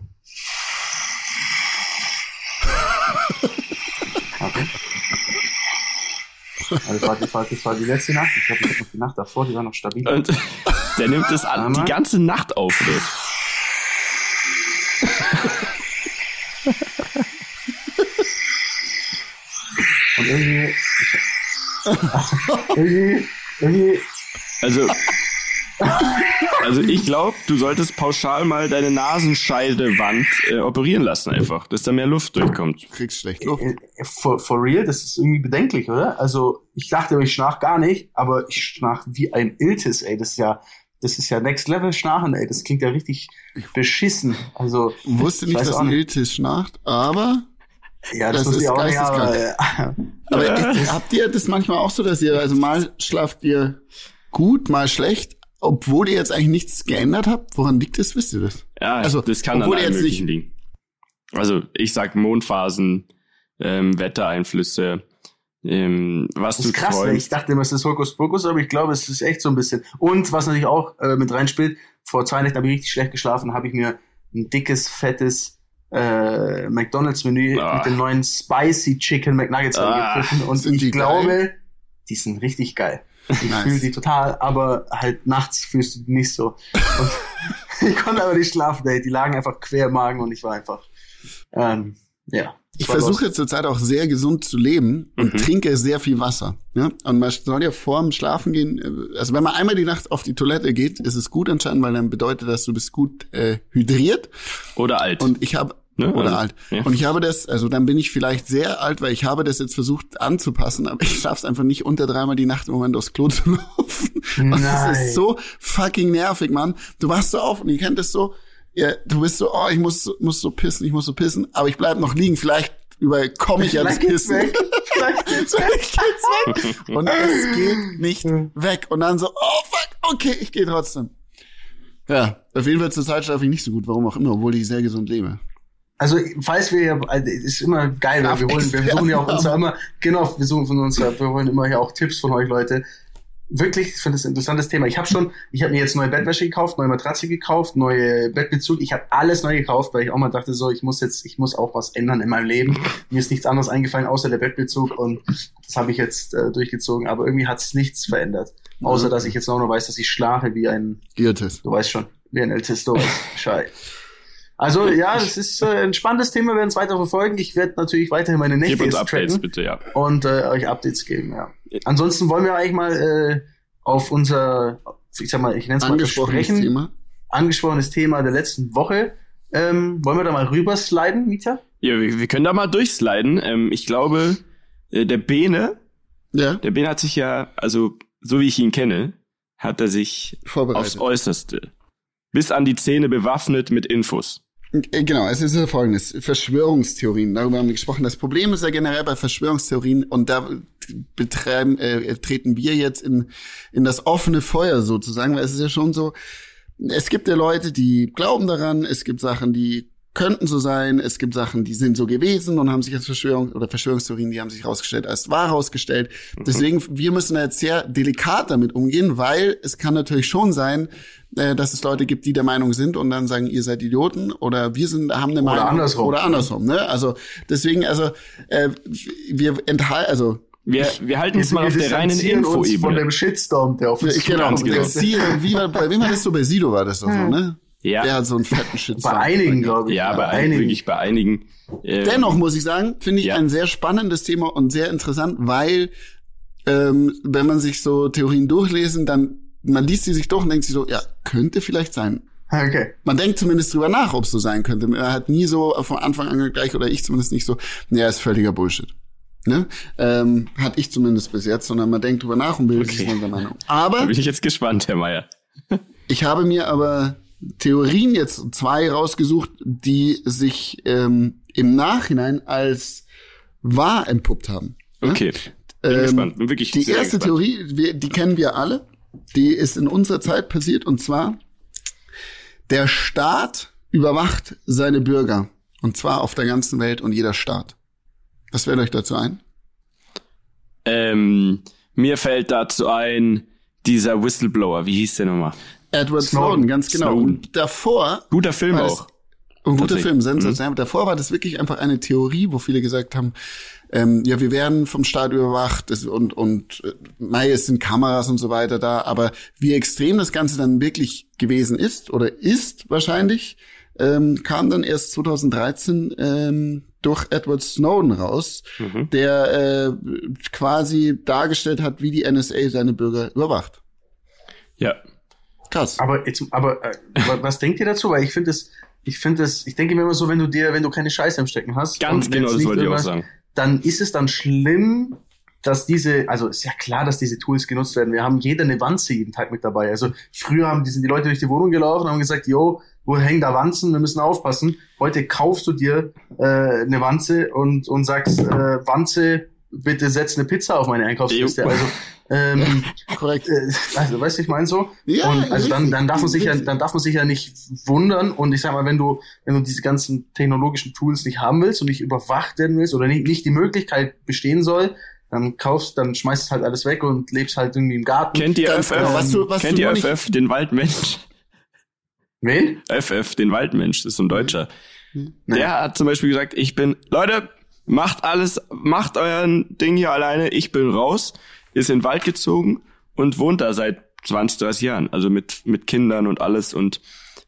S3: Okay. Also das, war, das, war, das war die letzte Nacht. Ich glaube, ich hab noch die Nacht davor, die war noch stabil.
S1: Und der nimmt das an, die ganze Nacht auf. Oder?
S3: Irgendwie. irgendwie. Irgendwie.
S1: Also, also ich glaube, du solltest pauschal mal deine Nasenscheidewand äh, operieren lassen einfach, dass da mehr Luft durchkommt.
S2: Du kriegst schlecht Luft.
S3: For, for real, das ist irgendwie bedenklich, oder? Also, ich dachte, ich schnarch gar nicht, aber ich schnarch wie ein Iltis, ey. Das ist ja, das ist ja Next Level Schnarchen, ey. Das klingt ja richtig beschissen. Also,
S2: Wusste
S3: Ich
S2: nicht,
S3: weiß
S2: dass ein
S3: nicht.
S2: Iltis schnarcht, aber,
S3: ja, das,
S2: Das ist
S3: ich auch nicht, aber,
S2: geisteskrank.
S3: äh,
S2: aber ich, habt ihr das manchmal auch so, dass ihr, also mal schlaft ihr gut, mal schlecht, obwohl ihr jetzt eigentlich nichts geändert habt? Woran liegt das? Wisst ihr das?
S1: Ja,
S2: Also,
S1: das kann an
S2: obwohl
S1: allem
S2: jetzt
S1: möglichen
S2: nicht-
S1: liegen. Also ich sag Mondphasen, ähm, Wettereinflüsse, ähm, was
S3: das
S1: du
S3: ist krass, ne? ich
S1: träumst.
S3: dachte immer, es ist Hokuspokus, aber ich glaube, es ist echt so ein bisschen. Und was natürlich auch äh, mit reinspielt, vor zwei Nächten habe ich richtig schlecht geschlafen, habe ich mir ein dickes, fettes äh, McDonalds-Menü
S1: Ah.
S3: mit den neuen Spicy Chicken McNuggets
S1: Ah,
S3: angegriffen und
S2: sind
S3: ich
S2: die
S3: glaube,
S2: geil?
S3: die sind richtig geil. Ich
S2: Nice.
S3: fühle die total, aber halt nachts fühlst du die nicht so. Und ich konnte aber nicht schlafen, ey. Die lagen einfach quer im Magen und ich war einfach, ähm, ja.
S2: Ich versuche zurzeit auch sehr gesund zu leben und
S1: Mhm.
S2: trinke sehr viel Wasser. Ja? Und man soll ja vorm Schlafen gehen, äh, also wenn man einmal die Nacht auf die Toilette geht, ist es gut anscheinend, weil dann bedeutet das, du bist gut äh, hydriert.
S1: Oder alt.
S2: Und ich habe
S1: Ne?
S2: oder
S1: Also,
S2: alt.
S1: ja.
S2: Und ich habe das, also dann bin ich vielleicht sehr alt, weil ich habe das jetzt versucht anzupassen, aber ich schaff's einfach nicht unter dreimal die Nacht im Moment aufs Klo zu laufen. Und das
S3: Nein.
S2: ist so fucking nervig, Mann. Du wachst so auf und ihr kennt das so, ja, du bist so, oh, ich muss, muss so pissen, ich muss so pissen, aber ich bleib noch liegen. Vielleicht überall komme ich ja das
S3: Vielleicht geht's weg. Vielleicht geht's weg.
S2: Und es geht nicht weg. Und dann so, oh fuck, okay, ich gehe trotzdem. Ja, auf jeden Fall zur Zeit schlafe ich nicht so gut, warum auch immer, obwohl ich sehr gesund lebe.
S3: Also, falls wir ja, also, ist immer geil, weil wir wollen, wir versuchen ja auch uns ja immer, genau, wir suchen von uns ja, wir wollen immer ja auch Tipps von euch, Leute. Wirklich, ich finde das ein interessantes Thema. Ich habe schon, ich habe mir jetzt neue Bettwäsche gekauft, neue Matratze gekauft, neue Bettbezug. Ich habe alles neu gekauft, weil ich auch mal dachte so, ich muss jetzt, ich muss auch was ändern in meinem Leben. Mir ist nichts anderes eingefallen außer der Bettbezug und das habe ich jetzt äh, durchgezogen. Aber irgendwie hat es nichts verändert, außer dass ich jetzt auch noch weiß, dass ich schlafe wie ein
S2: Irrtes.
S3: Du weißt schon, wie ein ältester Bescheid. Also ja, das ist äh, ein spannendes Thema, wir werden es weiter verfolgen. Ich werde natürlich weiterhin meine Nächte
S1: Gib uns Updates,
S3: tracken
S1: bitte, ja.
S3: und äh, euch Updates geben, ja. Ansonsten wollen wir eigentlich mal äh, auf unser, ich sag mal, ich nenne es mal
S2: Angesprochenes
S3: Versprechen,
S2: Thema.
S3: angesprochenes Thema der letzten Woche. Ähm, wollen wir da mal rübersliden, Mieter?
S1: Ja, wir, wir können da mal durchsliden. Ähm, ich glaube, äh, der Bene,
S2: Ja,
S1: der Bene hat sich ja, also so wie ich ihn kenne, hat er sich aufs. Äußerste bis an die Zähne bewaffnet mit Infos.
S2: Äh, Genau, es ist ja folgendes. Verschwörungstheorien, darüber haben wir gesprochen. Das Problem ist ja generell bei Verschwörungstheorien und da betreiben, äh, treten wir jetzt in, in das offene Feuer sozusagen, weil es ist ja schon so, es gibt ja Leute, die glauben daran, es gibt Sachen, die könnten so sein, es gibt Sachen, die sind so gewesen und haben sich als Verschwörung oder Verschwörungstheorien, die haben sich herausgestellt als wahr herausgestellt. Deswegen, wir müssen da jetzt sehr delikat damit umgehen, weil es kann natürlich schon sein, äh, dass es Leute gibt, die der Meinung sind und dann sagen, ihr seid Idioten oder wir sind haben eine
S3: Oder
S2: Meinung
S3: andersrum.
S2: oder andersrum. Ne? Also deswegen, also äh, wir enthalten, also
S1: Wir, wir halten uns mal auf der reinen
S3: uns von dem Shitstorm, der auf uns
S2: ich, genau,
S1: genau.
S2: distanzieren, wie war, bei wem war das so? Bei Sido war das doch so, ne?
S1: Ja.
S2: Der hat so einen fetten Shitstorm.
S3: Bei einigen, glaube ich.
S1: Ja, bei einigen, wirklich bei einigen. Äh,
S2: Dennoch muss ich sagen, finde ich
S1: Ja.
S2: ein sehr spannendes Thema und sehr interessant, weil ähm, wenn man sich so Theorien durchlesen, dann man liest sie sich durch und denkt sich so, ja, könnte vielleicht sein.
S3: Okay.
S2: Man denkt zumindest drüber nach, ob es so sein könnte. Er hat nie so von Anfang an gleich, oder ich zumindest nicht so, nee, ist völliger Bullshit. Ne? Ähm, hat ich zumindest bis jetzt, sondern man denkt drüber nach und bildet sich
S1: Okay.
S2: dann seine Meinung.
S1: da
S2: Aber
S1: bin ich jetzt gespannt, Herr Meier.
S2: ich habe mir aber Theorien jetzt zwei rausgesucht, die sich ähm, im Nachhinein als wahr entpuppt haben.
S1: Okay. Bin
S2: Ähm,
S1: gespannt. Bin wirklich
S2: Die erste
S1: gespannt.
S2: Theorie, wir, die kennen wir alle. Die ist in unserer Zeit passiert und zwar der Staat überwacht seine Bürger und zwar auf der ganzen Welt und jeder Staat. Was fällt euch dazu ein?
S1: Ähm, mir fällt dazu ein, dieser Whistleblower, wie hieß der nochmal?
S2: Edward
S3: Snowden.
S2: Snowden, ganz genau.
S1: Snowden.
S2: Und davor
S1: Guter Film auch.
S2: Ein guter. Film, sensationell. Davor war das wirklich einfach eine Theorie, wo viele gesagt haben, ähm, ja, wir werden vom Staat überwacht das, und, und äh, mei, es sind Kameras und so weiter da, aber wie extrem das Ganze dann wirklich gewesen ist oder ist wahrscheinlich, ähm, kam dann erst 2013 ähm, durch Edward Snowden raus,
S1: Mhm.
S2: der äh, quasi dargestellt hat, wie die NSA seine Bürger überwacht.
S1: Ja.
S2: Krass.
S3: Aber jetzt, aber äh, wa- was denkt ihr dazu? Weil ich finde es, ich finde es, ich denke mir immer so, wenn du dir, wenn du keine Scheiße im Stecken hast,
S1: Ganz genau, das
S3: nicht
S1: wollte ich auch sagen.
S3: dann ist es dann schlimm, dass diese, also ist ja klar, dass diese Tools genutzt werden. Wir haben jeder eine Wanze jeden Tag mit dabei. Also früher haben die, sind die Leute durch die Wohnung gelaufen und haben gesagt, yo, wo hängen da Wanzen? Wir müssen aufpassen. Heute kaufst du dir äh, eine Wanze und, und sagst, äh, Wanze, bitte setz eine Pizza auf meine Einkaufsliste. Also, ähm,
S2: Korrekt.
S3: äh, also, weißt du, ich meine so?
S2: Ja,
S3: und also dann,
S2: richtig,
S3: dann darf man sich ja, dann darf man sich ja nicht wundern. Und ich sag mal, wenn du, wenn du diese ganzen technologischen Tools nicht haben willst und nicht überwacht werden willst oder nicht, nicht die Möglichkeit bestehen soll, dann kaufst, dann schmeißt es halt alles weg und lebst halt irgendwie im Garten.
S1: Kennt ihr FF?
S2: genau, was du- was
S1: Kennt
S2: du
S1: ihr FF, den Waldmensch?
S3: Wen?
S1: FF, den Waldmensch, das ist so ein Deutscher.
S2: Mhm.
S1: Der hat zum Beispiel gesagt, ich bin, Leute, macht alles, macht euren Ding hier alleine, ich bin raus, ist in den Wald gezogen und wohnt da seit 20, 30 Jahren, also mit, mit Kindern und alles und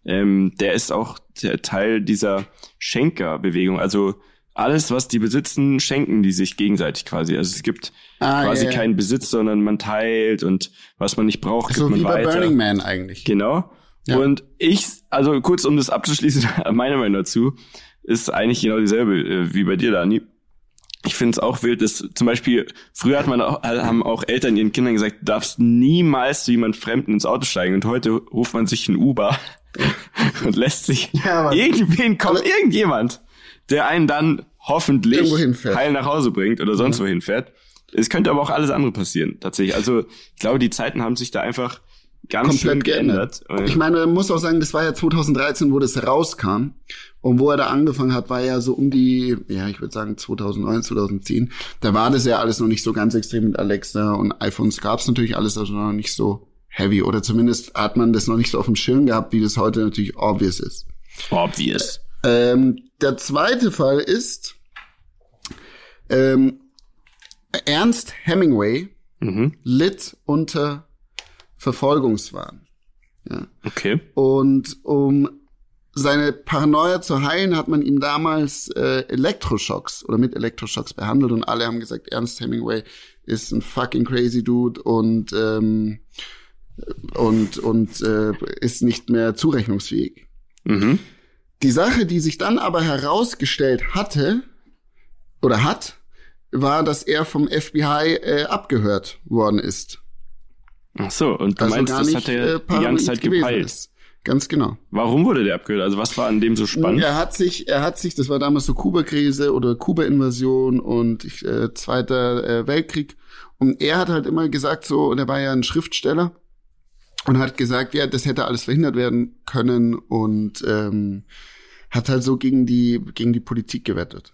S1: ähm, der ist auch der Teil dieser Schenkerbewegung, also alles, was die besitzen, schenken die sich gegenseitig quasi. Also es gibt
S2: Ah,
S1: quasi
S2: ja.
S1: keinen Besitz, sondern man teilt und was man nicht braucht, gibt
S2: So
S1: man
S2: wie bei
S1: weiter.
S2: Burning Man eigentlich.
S1: Genau.
S2: Ja.
S1: Und ich, also kurz um das abzuschließen, meine Meinung dazu, ist eigentlich genau dieselbe äh, wie bei dir, Dani. Ich finde es auch wild, dass zum Beispiel, früher hat man auch, haben auch Eltern ihren Kindern gesagt, du darfst niemals zu jemand Fremden ins Auto steigen. Und heute ruft man sich ein Uber und lässt sich
S3: Ja,
S1: irgendwen kommt, irgendjemand, der einen dann hoffentlich heil nach Hause bringt oder sonst
S2: Ja.
S1: wohin fährt. Es könnte aber auch alles andere passieren, tatsächlich. Also ich glaube, die Zeiten haben sich da einfach ganz
S2: komplett geändert.
S1: geändert.
S2: Ich meine, man muss auch sagen, das war ja 2013, wo das rauskam. Und wo er da angefangen hat, war ja so um die, ja, ich würde sagen 2009, 2010. Da war das ja alles noch nicht so ganz extrem mit Alexa und iPhones gab's natürlich alles, also noch nicht so heavy. Oder zumindest hat man das noch nicht so auf dem Schirm gehabt, wie das heute natürlich obvious ist.
S1: Obvious.
S2: Ähm, der zweite Fall ist ähm, Ernst Hemingway
S1: Mhm.
S2: litt unter Verfolgungswahn.
S1: Okay.
S2: Und um seine Paranoia zu heilen, hat man ihm damals äh, Elektroschocks oder mit Elektroschocks behandelt und alle haben gesagt, Ernst Hemingway ist ein fucking crazy Dude und ähm, und und äh, ist nicht mehr zurechnungsfähig.
S1: Mhm.
S2: Die Sache, die sich dann aber herausgestellt hatte oder hat, war, dass er vom FBI äh, abgehört worden ist.
S1: Ach so, und du
S2: Also
S1: meinst, das hat er
S2: äh,
S1: die ganze Zeit gepeilt.
S2: ist. Ganz genau.
S1: Warum wurde der abgehört? Also was war an dem so spannend?
S2: Er hat sich, er hat sich, das war damals so Kuba-Krise oder Kuba-Invasion und ich, äh, Zweiter äh, Weltkrieg. Und er hat halt immer gesagt so, und er war ja ein Schriftsteller und hat gesagt, ja, das hätte alles verhindert werden können und ähm, hat halt so gegen die gegen die Politik gewettet.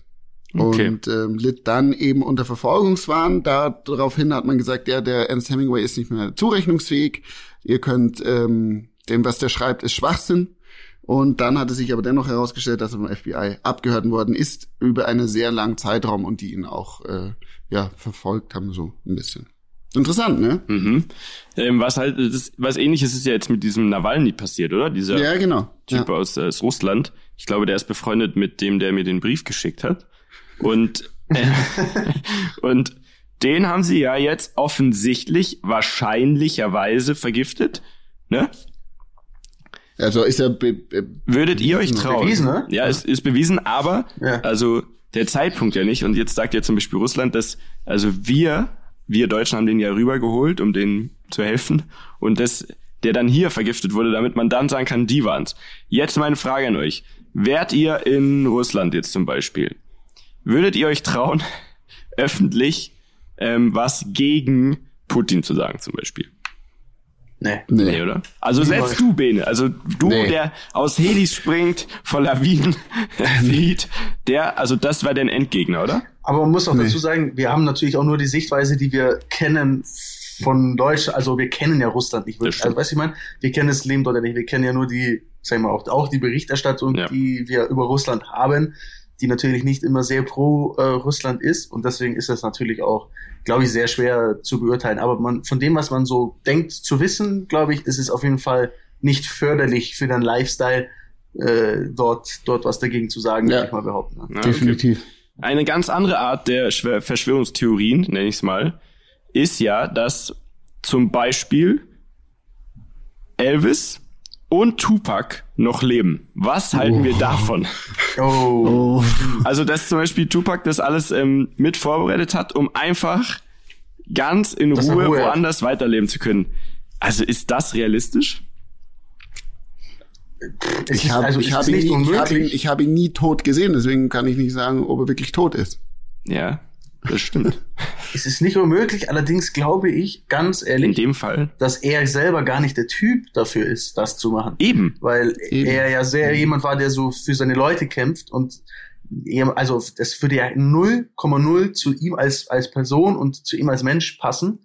S1: Okay.
S2: Und ähm, litt dann eben unter Verfolgungswahn. Daraufhin hat man gesagt, ja, der Ernst Hemingway ist nicht mehr zurechnungsfähig. Ihr könnt, ähm, dem, was der schreibt, ist Schwachsinn. Und dann hat es sich aber dennoch herausgestellt, dass er vom FBI abgehört worden ist über einen sehr langen Zeitraum und die ihn auch äh, ja verfolgt haben so ein bisschen. Interessant, ne?
S1: Mhm. Ähm, was halt, das, was ähnliches ist ja jetzt mit diesem Nawalny passiert, oder? Dieser
S2: Ja, genau.
S1: Typ
S2: Ja.
S1: aus, äh, aus Russland. Ich glaube, der ist befreundet mit dem, der mir den Brief geschickt hat. Und, äh, und den haben sie ja jetzt offensichtlich, wahrscheinlicherweise vergiftet. Ne?
S2: Also ist er be be
S1: Würdet ihr euch trauen?
S3: Bewiesen, ne?
S1: Ja, es ist bewiesen, aber
S3: Ja.
S1: also der Zeitpunkt ja nicht. Und jetzt sagt ja zum Beispiel Russland, dass also wir, wir Deutschen haben den ja rübergeholt, um denen zu helfen. Und das, der dann hier vergiftet wurde, damit man dann sagen kann, die waren's. Jetzt meine Frage an euch. Wärt ihr in Russland jetzt zum Beispiel? Würdet ihr euch trauen, öffentlich ähm, was gegen Putin zu sagen zum Beispiel?
S3: Nee.
S1: Nee,
S2: nee.
S1: oder? Also selbst du, Bene, also du,
S2: Nee.
S1: der aus Helis springt, vor Lawinen flieht, der, also das war dein Endgegner, oder?
S3: Aber man muss auch
S2: Nee.
S3: dazu sagen, wir haben natürlich auch nur die Sichtweise, die wir kennen von Deutschland. Also wir kennen ja Russland nicht wirklich. Also weißt du, ich meine, wir kennen das Leben dort ja nicht. Wir kennen ja nur die, sagen wir auch, auch die Berichterstattung,
S1: Ja.
S3: die wir über Russland haben, die natürlich nicht immer sehr pro äh, Russland ist. Und deswegen ist das natürlich auch, glaube ich, sehr schwer zu beurteilen. Aber man, von dem, was man so denkt zu wissen, glaube ich, ist es auf jeden Fall nicht förderlich für den Lifestyle, äh, dort, dort was dagegen zu sagen,
S2: Ja.
S3: würde ich mal behaupten. Ne?
S1: Ja, okay.
S2: Definitiv.
S1: Eine ganz andere Art der Verschwörungstheorien, nenne ich es mal, ist ja, dass zum Beispiel Elvis und Tupac noch leben. Was halten wir davon?
S3: Oh.
S2: Oh.
S1: Also, dass zum Beispiel Tupac das alles ähm, mit vorbereitet hat, um einfach ganz in Ruhe,
S3: Ruhe
S1: woanders weiterleben zu können. Also, ist das realistisch?
S2: Ich habe
S3: also
S2: ich hab ihn, nie- ich hab ihn, ich hab ihn nie tot gesehen, deswegen kann ich nicht sagen, ob er wirklich tot ist.
S1: Ja, das stimmt.
S3: Es ist nicht unmöglich, allerdings glaube ich, ganz
S1: In
S3: ehrlich,
S1: dem Fall.
S3: dass er selber gar nicht der Typ dafür ist, das zu machen.
S1: Eben.
S3: Weil
S2: Eben.
S3: er ja sehr jemand war, der so für seine Leute kämpft und also das würde ja 0,0 zu ihm als, als Person und zu ihm als Mensch passen,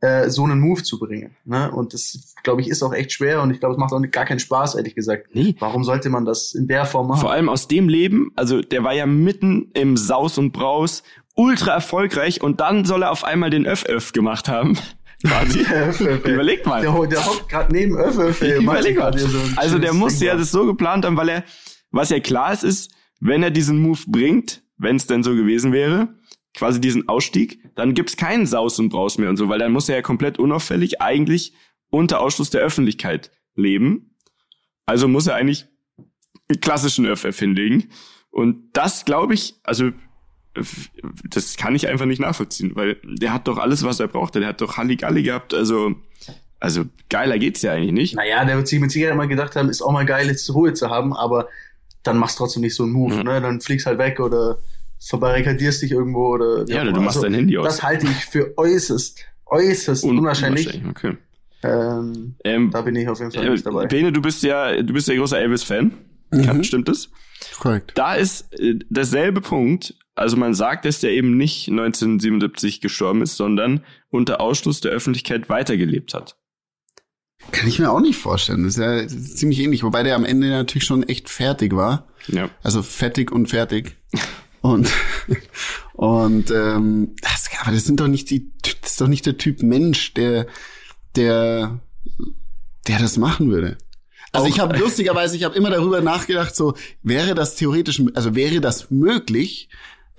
S3: äh, so einen Move zu bringen. Ne? Und das, glaube ich, ist auch echt schwer und ich glaube, es macht auch gar keinen Spaß, ehrlich gesagt.
S1: Nee.
S3: Warum sollte man das in der Form machen?
S1: Vor allem aus dem Leben, also der war ja mitten im Saus und Braus, ultra erfolgreich und dann soll er auf einmal den Öff-Öff gemacht haben. Quasi. Überleg mal.
S3: Der, der hockt gerade neben macht
S1: Überleg mal.
S3: so
S1: Also der musste ja das so geplant haben, weil er, was ja klar ist, ist, wenn er diesen Move bringt, wenn es denn so gewesen wäre, quasi diesen Ausstieg, dann gibt's keinen Saus und Braus mehr und so, weil dann muss er ja komplett unauffällig eigentlich unter Ausschluss der Öffentlichkeit leben. Also muss er eigentlich klassischen ÖFF hinlegen. Und das glaube ich, also das kann ich einfach nicht nachvollziehen, weil der hat doch alles, was er brauchte. Der hat doch Halligalli gehabt, also also geiler geht's ja eigentlich nicht.
S3: Naja, der wird sich mit Sicherheit mal gedacht haben, ist auch mal geil, jetzt Ruhe zu haben, aber dann machst trotzdem nicht so einen Move,
S1: Mhm.
S3: ne? Dann fliegst halt weg oder verbarrikadierst dich irgendwo oder
S1: ja, oder du machst dein Handy aus.
S3: Das halte ich für äußerst, äußerst
S1: Un-
S3: unwahrscheinlich.
S1: Okay.
S3: Ähm,
S1: Ähm,
S3: da bin ich auf jeden Fall
S1: äh,
S3: nicht dabei.
S1: Bene, du bist ja, du bist ja großer Elvis-Fan.
S2: Mhm.
S1: Stimmt das?
S2: Korrekt.
S1: Da ist äh, derselbe Punkt. Also man sagt, dass der eben nicht 1977 gestorben ist, sondern unter Ausschluss der Öffentlichkeit weitergelebt hat.
S2: Kann ich mir auch nicht vorstellen. Das ist ja das ist ziemlich ähnlich, wobei der am Ende natürlich schon echt fertig war.
S1: Ja.
S2: Also fettig und fertig. Und, und ähm, das, aber das sind doch nicht die, das ist doch nicht der Typ Mensch, der, der, der das machen würde. Also
S1: Auch-
S2: ich habe lustigerweise, ich habe immer darüber nachgedacht, so wäre das theoretisch, also wäre das möglich,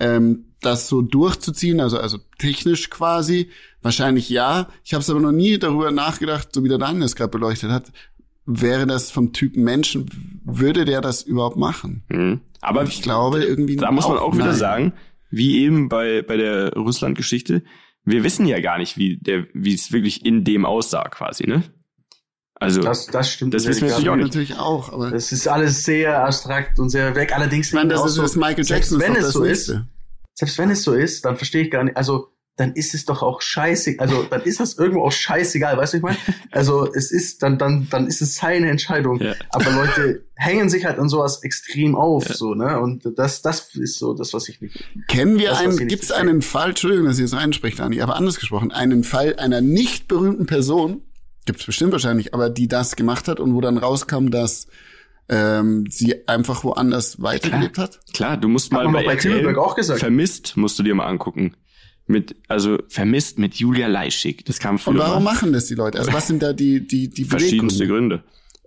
S2: ähm, das so durchzuziehen, also also technisch quasi, wahrscheinlich ja. Ich habe es aber noch nie darüber nachgedacht, so wie der Daniel es gerade beleuchtet hat. Wäre das vom Typen Menschen, würde der das überhaupt machen?
S1: Mhm. Aber
S2: ich glaube irgendwie.
S1: da muss man auch wieder
S2: nein.
S1: sagen, wie eben bei, bei der Russland-Geschichte, wir wissen ja gar nicht, wie der, wie es wirklich in dem aussah, quasi, ne? Also,
S3: Das, das stimmt.
S1: Das wissen wir
S3: natürlich
S1: natürlich auch nicht.
S2: Natürlich auch, aber
S3: Das ist alles sehr abstrakt und sehr weg. Allerdings
S2: ich meine, das
S3: auch
S2: ist
S3: so,
S2: das Michael
S3: selbst
S2: Jackson,
S3: wenn
S2: ist doch
S3: es
S2: das
S3: so ist,
S2: nächste.
S3: selbst wenn es so ist, dann verstehe ich gar nicht, also dann ist es doch auch scheiße, also dann ist das irgendwo auch scheißegal, weißt du, ich meine? Also es ist, dann, dann, dann ist es seine Entscheidung.
S1: Ja.
S3: Aber Leute hängen sich halt an sowas extrem auf,
S1: Ja.
S3: so, ne? Und das, das ist so das, was ich nicht.
S2: Kennen wir
S3: Das,
S2: einen, gibt es einen Fall, Entschuldigung, dass ich jetzt reinspreche, Dani, aber anders gesprochen, einen Fall einer nicht berühmten Person, gibt es bestimmt wahrscheinlich, aber die das gemacht hat und wo dann rauskam, dass ähm, sie einfach woanders weitergelebt hat?
S1: klar, du musst mal bei,
S3: bei
S1: RTL
S3: auch gesagt.
S1: Vermisst, musst du dir mal angucken. Mit, also vermisst mit Julia Leischig. Das kam früher
S2: Und warum
S1: mal.
S2: machen das die Leute? Also was sind da die, die, die
S1: Verschiedenste? Gründe.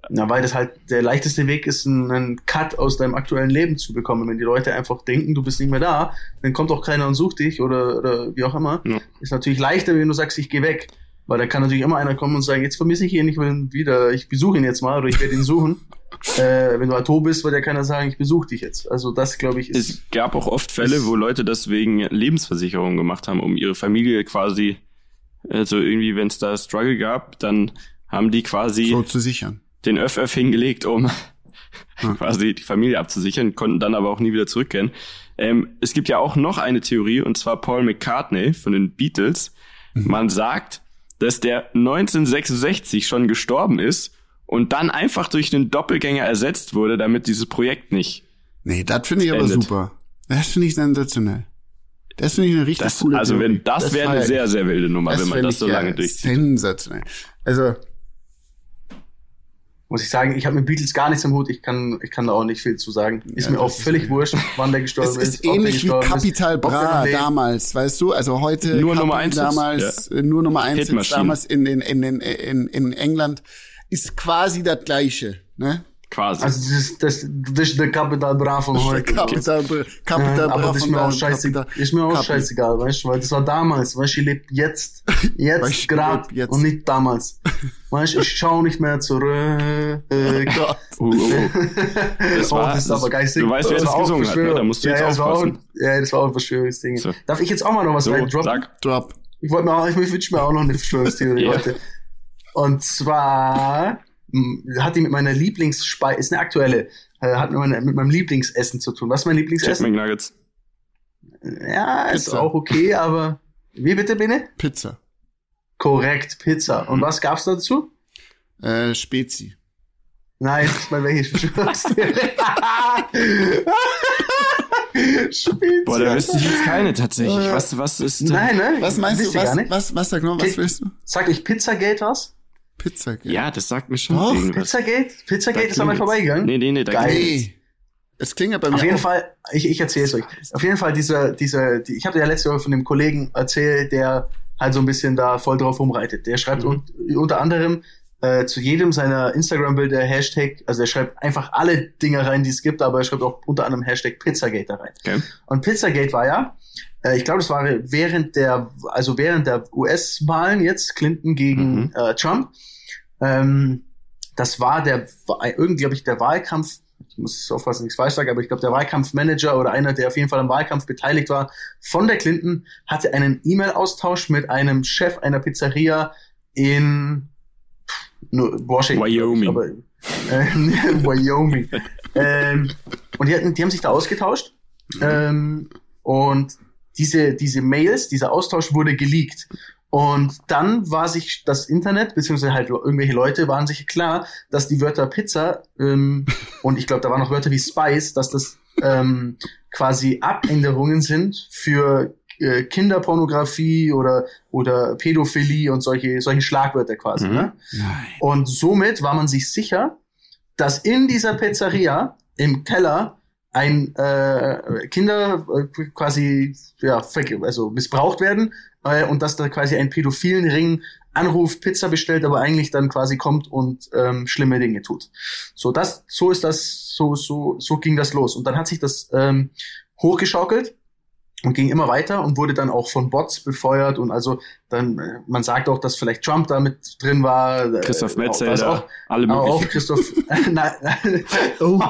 S3: Na, weil das halt der leichteste Weg ist, einen, einen Cut aus deinem aktuellen Leben zu bekommen. Wenn die Leute einfach denken, du bist nicht mehr da, dann kommt auch keiner und sucht dich oder, oder wie auch immer.
S1: Ja.
S3: Ist natürlich leichter, wenn du sagst, ich gehe weg. Weil da kann natürlich immer einer kommen und sagen, jetzt vermisse ich ihn, ich will ihn wieder, ich besuche ihn jetzt mal oder ich werde ihn suchen. äh, wenn du halt tot bist, wird ja keiner sagen, ich besuche dich jetzt. Also das, glaube ich, ist...
S1: Es gab auch oft Fälle, wo Leute das wegen Lebensversicherung gemacht haben, um ihre Familie quasi, also irgendwie, wenn es da Struggle gab, dann haben die quasi
S2: So zu sichern.
S1: den Öff-Öff hingelegt, um quasi die Familie abzusichern, konnten dann aber auch nie wieder zurückkehren. Ähm, es gibt ja auch noch eine Theorie, und zwar Paul McCartney von den Beatles.
S2: Mhm.
S1: Man sagt, dass der 1966 schon gestorben ist und dann einfach durch einen Doppelgänger ersetzt wurde, damit dieses Projekt nicht.
S2: Nee, das finde ich aber
S1: Endet.
S2: super. Das finde ich sensationell. Das finde ich eine richtig
S1: Das,
S2: coole
S1: also
S2: Theorie.
S1: wenn das, wäre
S2: feier
S1: eine sehr, sehr wilde Nummer, wenn man das so
S2: ja
S1: lange durchzieht.
S2: Sensationell. Also,
S3: muss ich sagen, ich habe mit Beatles gar nichts im Hut, ich kann, ich kann da auch nicht viel zu sagen. Ist
S2: Ja,
S3: mir auch
S2: ist
S3: völlig wurscht, wann der gestorben
S2: es
S3: ist.
S2: ist
S3: ob der
S2: ähnlich wie
S3: ist,
S2: Capital Bra damals, weißt du? Also heute
S1: Nur Nummer eins
S2: damals, äh, nur Nummer eins damals in, in, in, in, in, in England ist quasi das gleiche, ne?
S1: Quasi.
S3: Also das ist, das, das ist der Capital Bra von heute.
S2: Capital
S3: Ja,
S2: Bra
S3: aber das ist mir auch scheißegal. Ist mir auch
S2: Capi.
S3: scheißegal, weißt du, weil das war damals, weißt du, ich lebe jetzt, jetzt
S2: jetzt.
S3: und nicht damals. Weißt du, ich schaue nicht mehr zurück.
S2: Gott.
S1: Oh, oh, oh. Das
S3: oh,
S1: war-
S3: das ist aber geistig.
S1: du weißt, wer
S3: Das
S1: das gesungen hat, ne? Da musst du
S3: ja,
S1: jetzt
S3: ja, das war auch,
S1: aufpassen.
S3: Ja, das war auch ein Verschwörungsding.
S1: So.
S3: Darf ich jetzt auch mal noch was
S1: So,
S3: reindroppen?
S1: sag.
S2: Drop.
S3: Ich wollte mir auch, ich wünsche mir auch noch eine Verschwörungstheorie
S1: Ja.
S3: heute. Und zwar hat die mit meiner Lieblingsspeise, ist eine aktuelle, äh, hat mit, meiner, mit meinem Lieblingsessen zu tun. Was ist mein
S1: Chicken
S3: Lieblingsessen?
S1: McNuggets.
S3: Ja, ist
S2: Pizza.
S3: auch okay, aber wie bitte, Bene?
S2: Pizza.
S3: Korrekt, Pizza. Und
S1: Mhm.
S3: was gab's dazu?
S2: Äh, Spezi.
S3: Nein, das ist mal welche Verschwörungstheorie. Spitze.
S1: Boah, da wüsste ich jetzt keine tatsächlich. Was, was ist denn?
S3: Nein, ne?
S2: Was meinst du? Was,
S3: gar nicht?
S2: was, was, sag noch, was willst du?
S3: Sag ich Pizzagate was?
S2: Pizza. gell?
S1: Ja, das sagt mir schon
S2: Doch,
S1: irgendwas.
S3: Pizzagate? Pizzagate
S1: Da
S3: ist an mir vorbeigegangen.
S1: Nee, nee, nee, da
S3: Geil.
S2: Nee. Es klingt ja bei mir
S3: Auf jeden
S2: auch.
S3: Fall, ich, ich erzähle es euch. Auf jeden Fall dieser, dieser, die, ich habe ja letzte Woche von dem Kollegen erzählt, der halt so ein bisschen da voll drauf rumreitet. Der schreibt
S1: Mhm.
S3: un, unter anderem äh, zu jedem seiner Instagram-Bilder Hashtag, also er schreibt einfach alle Dinge rein, die es gibt, aber er schreibt auch unter anderem Hashtag Pizzagate da rein.
S1: Okay.
S3: Und Pizzagate war ja, äh, ich glaube, das war während der, also während der US-Wahlen jetzt, Clinton gegen
S1: Mhm.
S3: äh, Trump. Ähm, das war der, irgendwie, glaube ich, der Wahlkampf, ich muss aufpassen, nichts falsch sage, aber ich glaube, der Wahlkampfmanager oder einer, der auf jeden Fall am Wahlkampf beteiligt war, von der Clinton, hatte einen E-Mail-Austausch mit einem Chef einer Pizzeria in Washington.
S1: Wyoming.
S3: Aber, äh, Wyoming. ähm, und die, hatten, die haben sich da ausgetauscht. Ähm, Und diese, diese Mails, dieser Austausch wurde geleakt. Und dann war sich das Internet, beziehungsweise halt irgendwelche Leute waren sich klar, dass die Wörter Pizza ähm, und ich glaube, da waren noch Wörter wie Spice, dass das ähm, quasi Abänderungen sind für äh, Kinderpornografie oder oder Pädophilie und solche solche Schlagwörter quasi.
S1: Mhm.
S3: Ne? Und somit war man sich sicher, dass in dieser Pizzeria im Keller ein äh, Kinder äh, quasi ja also missbraucht werden äh, und dass da quasi ein pädophilen Ring anruft, Pizza bestellt, aber eigentlich dann quasi kommt und ähm, schlimme Dinge tut. So das, so ist das, so so so ging das los und dann hat sich das ähm, hochgeschaukelt und ging immer weiter und wurde dann auch von Bots befeuert und also dann äh, man sagt auch, dass vielleicht Trump da mit drin war, äh,
S1: Christoph Metzelder,
S3: auch,
S1: alle
S3: aber auch
S1: möglichen.
S3: Christoph. nein,
S2: Oh.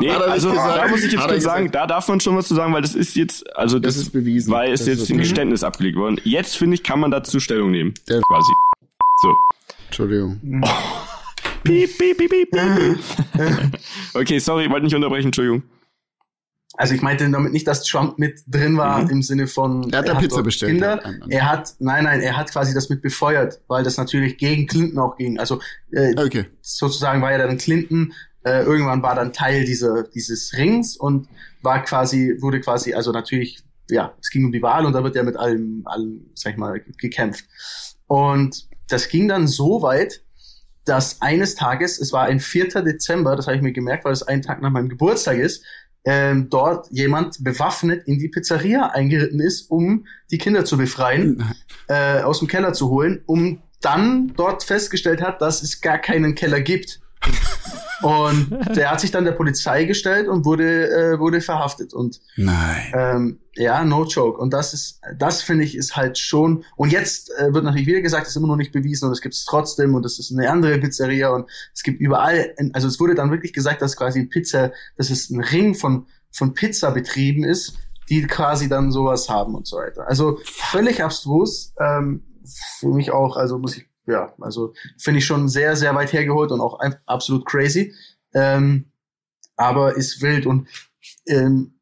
S1: Nee, also da muss ich jetzt kurz sagen, da darf man schon was zu sagen, weil das ist jetzt, also das,
S2: Das ist bewiesen.
S1: weil es jetzt ein
S2: okay.
S1: Geständnis abgelegt worden. Jetzt finde ich, kann man dazu Stellung nehmen.
S2: Der-
S1: quasi. So.
S2: Entschuldigung.
S1: Piep, piep, piep, piep, piep. okay, sorry, wollte nicht unterbrechen, Entschuldigung.
S3: Also ich meinte damit nicht, dass Trump mit drin war
S1: Mhm.
S3: im Sinne von
S2: Er hat da Pizza
S3: dort
S2: bestellt.
S3: Kinder.
S2: An- an-
S3: Er hat, nein, nein, er hat quasi das mit befeuert, weil das natürlich gegen Clinton auch ging. Also äh,
S2: Okay.
S3: sozusagen war ja dann Clinton äh, irgendwann war dann Teil dieser dieses Rings und war quasi wurde quasi also natürlich ja es ging um die Wahl und da wird ja mit allem allem sag ich mal gekämpft und das ging dann so weit dass eines Tages es war ein 4. Dezember das habe ich mir gemerkt weil es ein Tag nach meinem Geburtstag ist ähm, dort jemand bewaffnet in die Pizzeria eingeritten ist um die Kinder zu befreien äh, aus dem Keller zu holen, um dann dort festgestellt hat, dass es gar keinen Keller gibt. Und der hat sich dann der Polizei gestellt und wurde, äh, wurde verhaftet. Und
S2: Nein.
S3: ähm, ja, no joke. Und das ist, das finde ich, ist halt schon. Und jetzt äh, wird natürlich wieder gesagt, es ist immer noch nicht bewiesen und es gibt es trotzdem und es ist eine andere Pizzeria und es gibt überall, also es wurde dann wirklich gesagt, dass quasi Pizza, dass es ein Ring von, von Pizzabetrieben ist, die quasi dann sowas haben und so weiter. Also völlig abstrus. Ähm, für mich auch, also muss ich, ja, also finde ich schon sehr, sehr weit hergeholt und auch absolut crazy. Ähm, aber ist wild und ähm,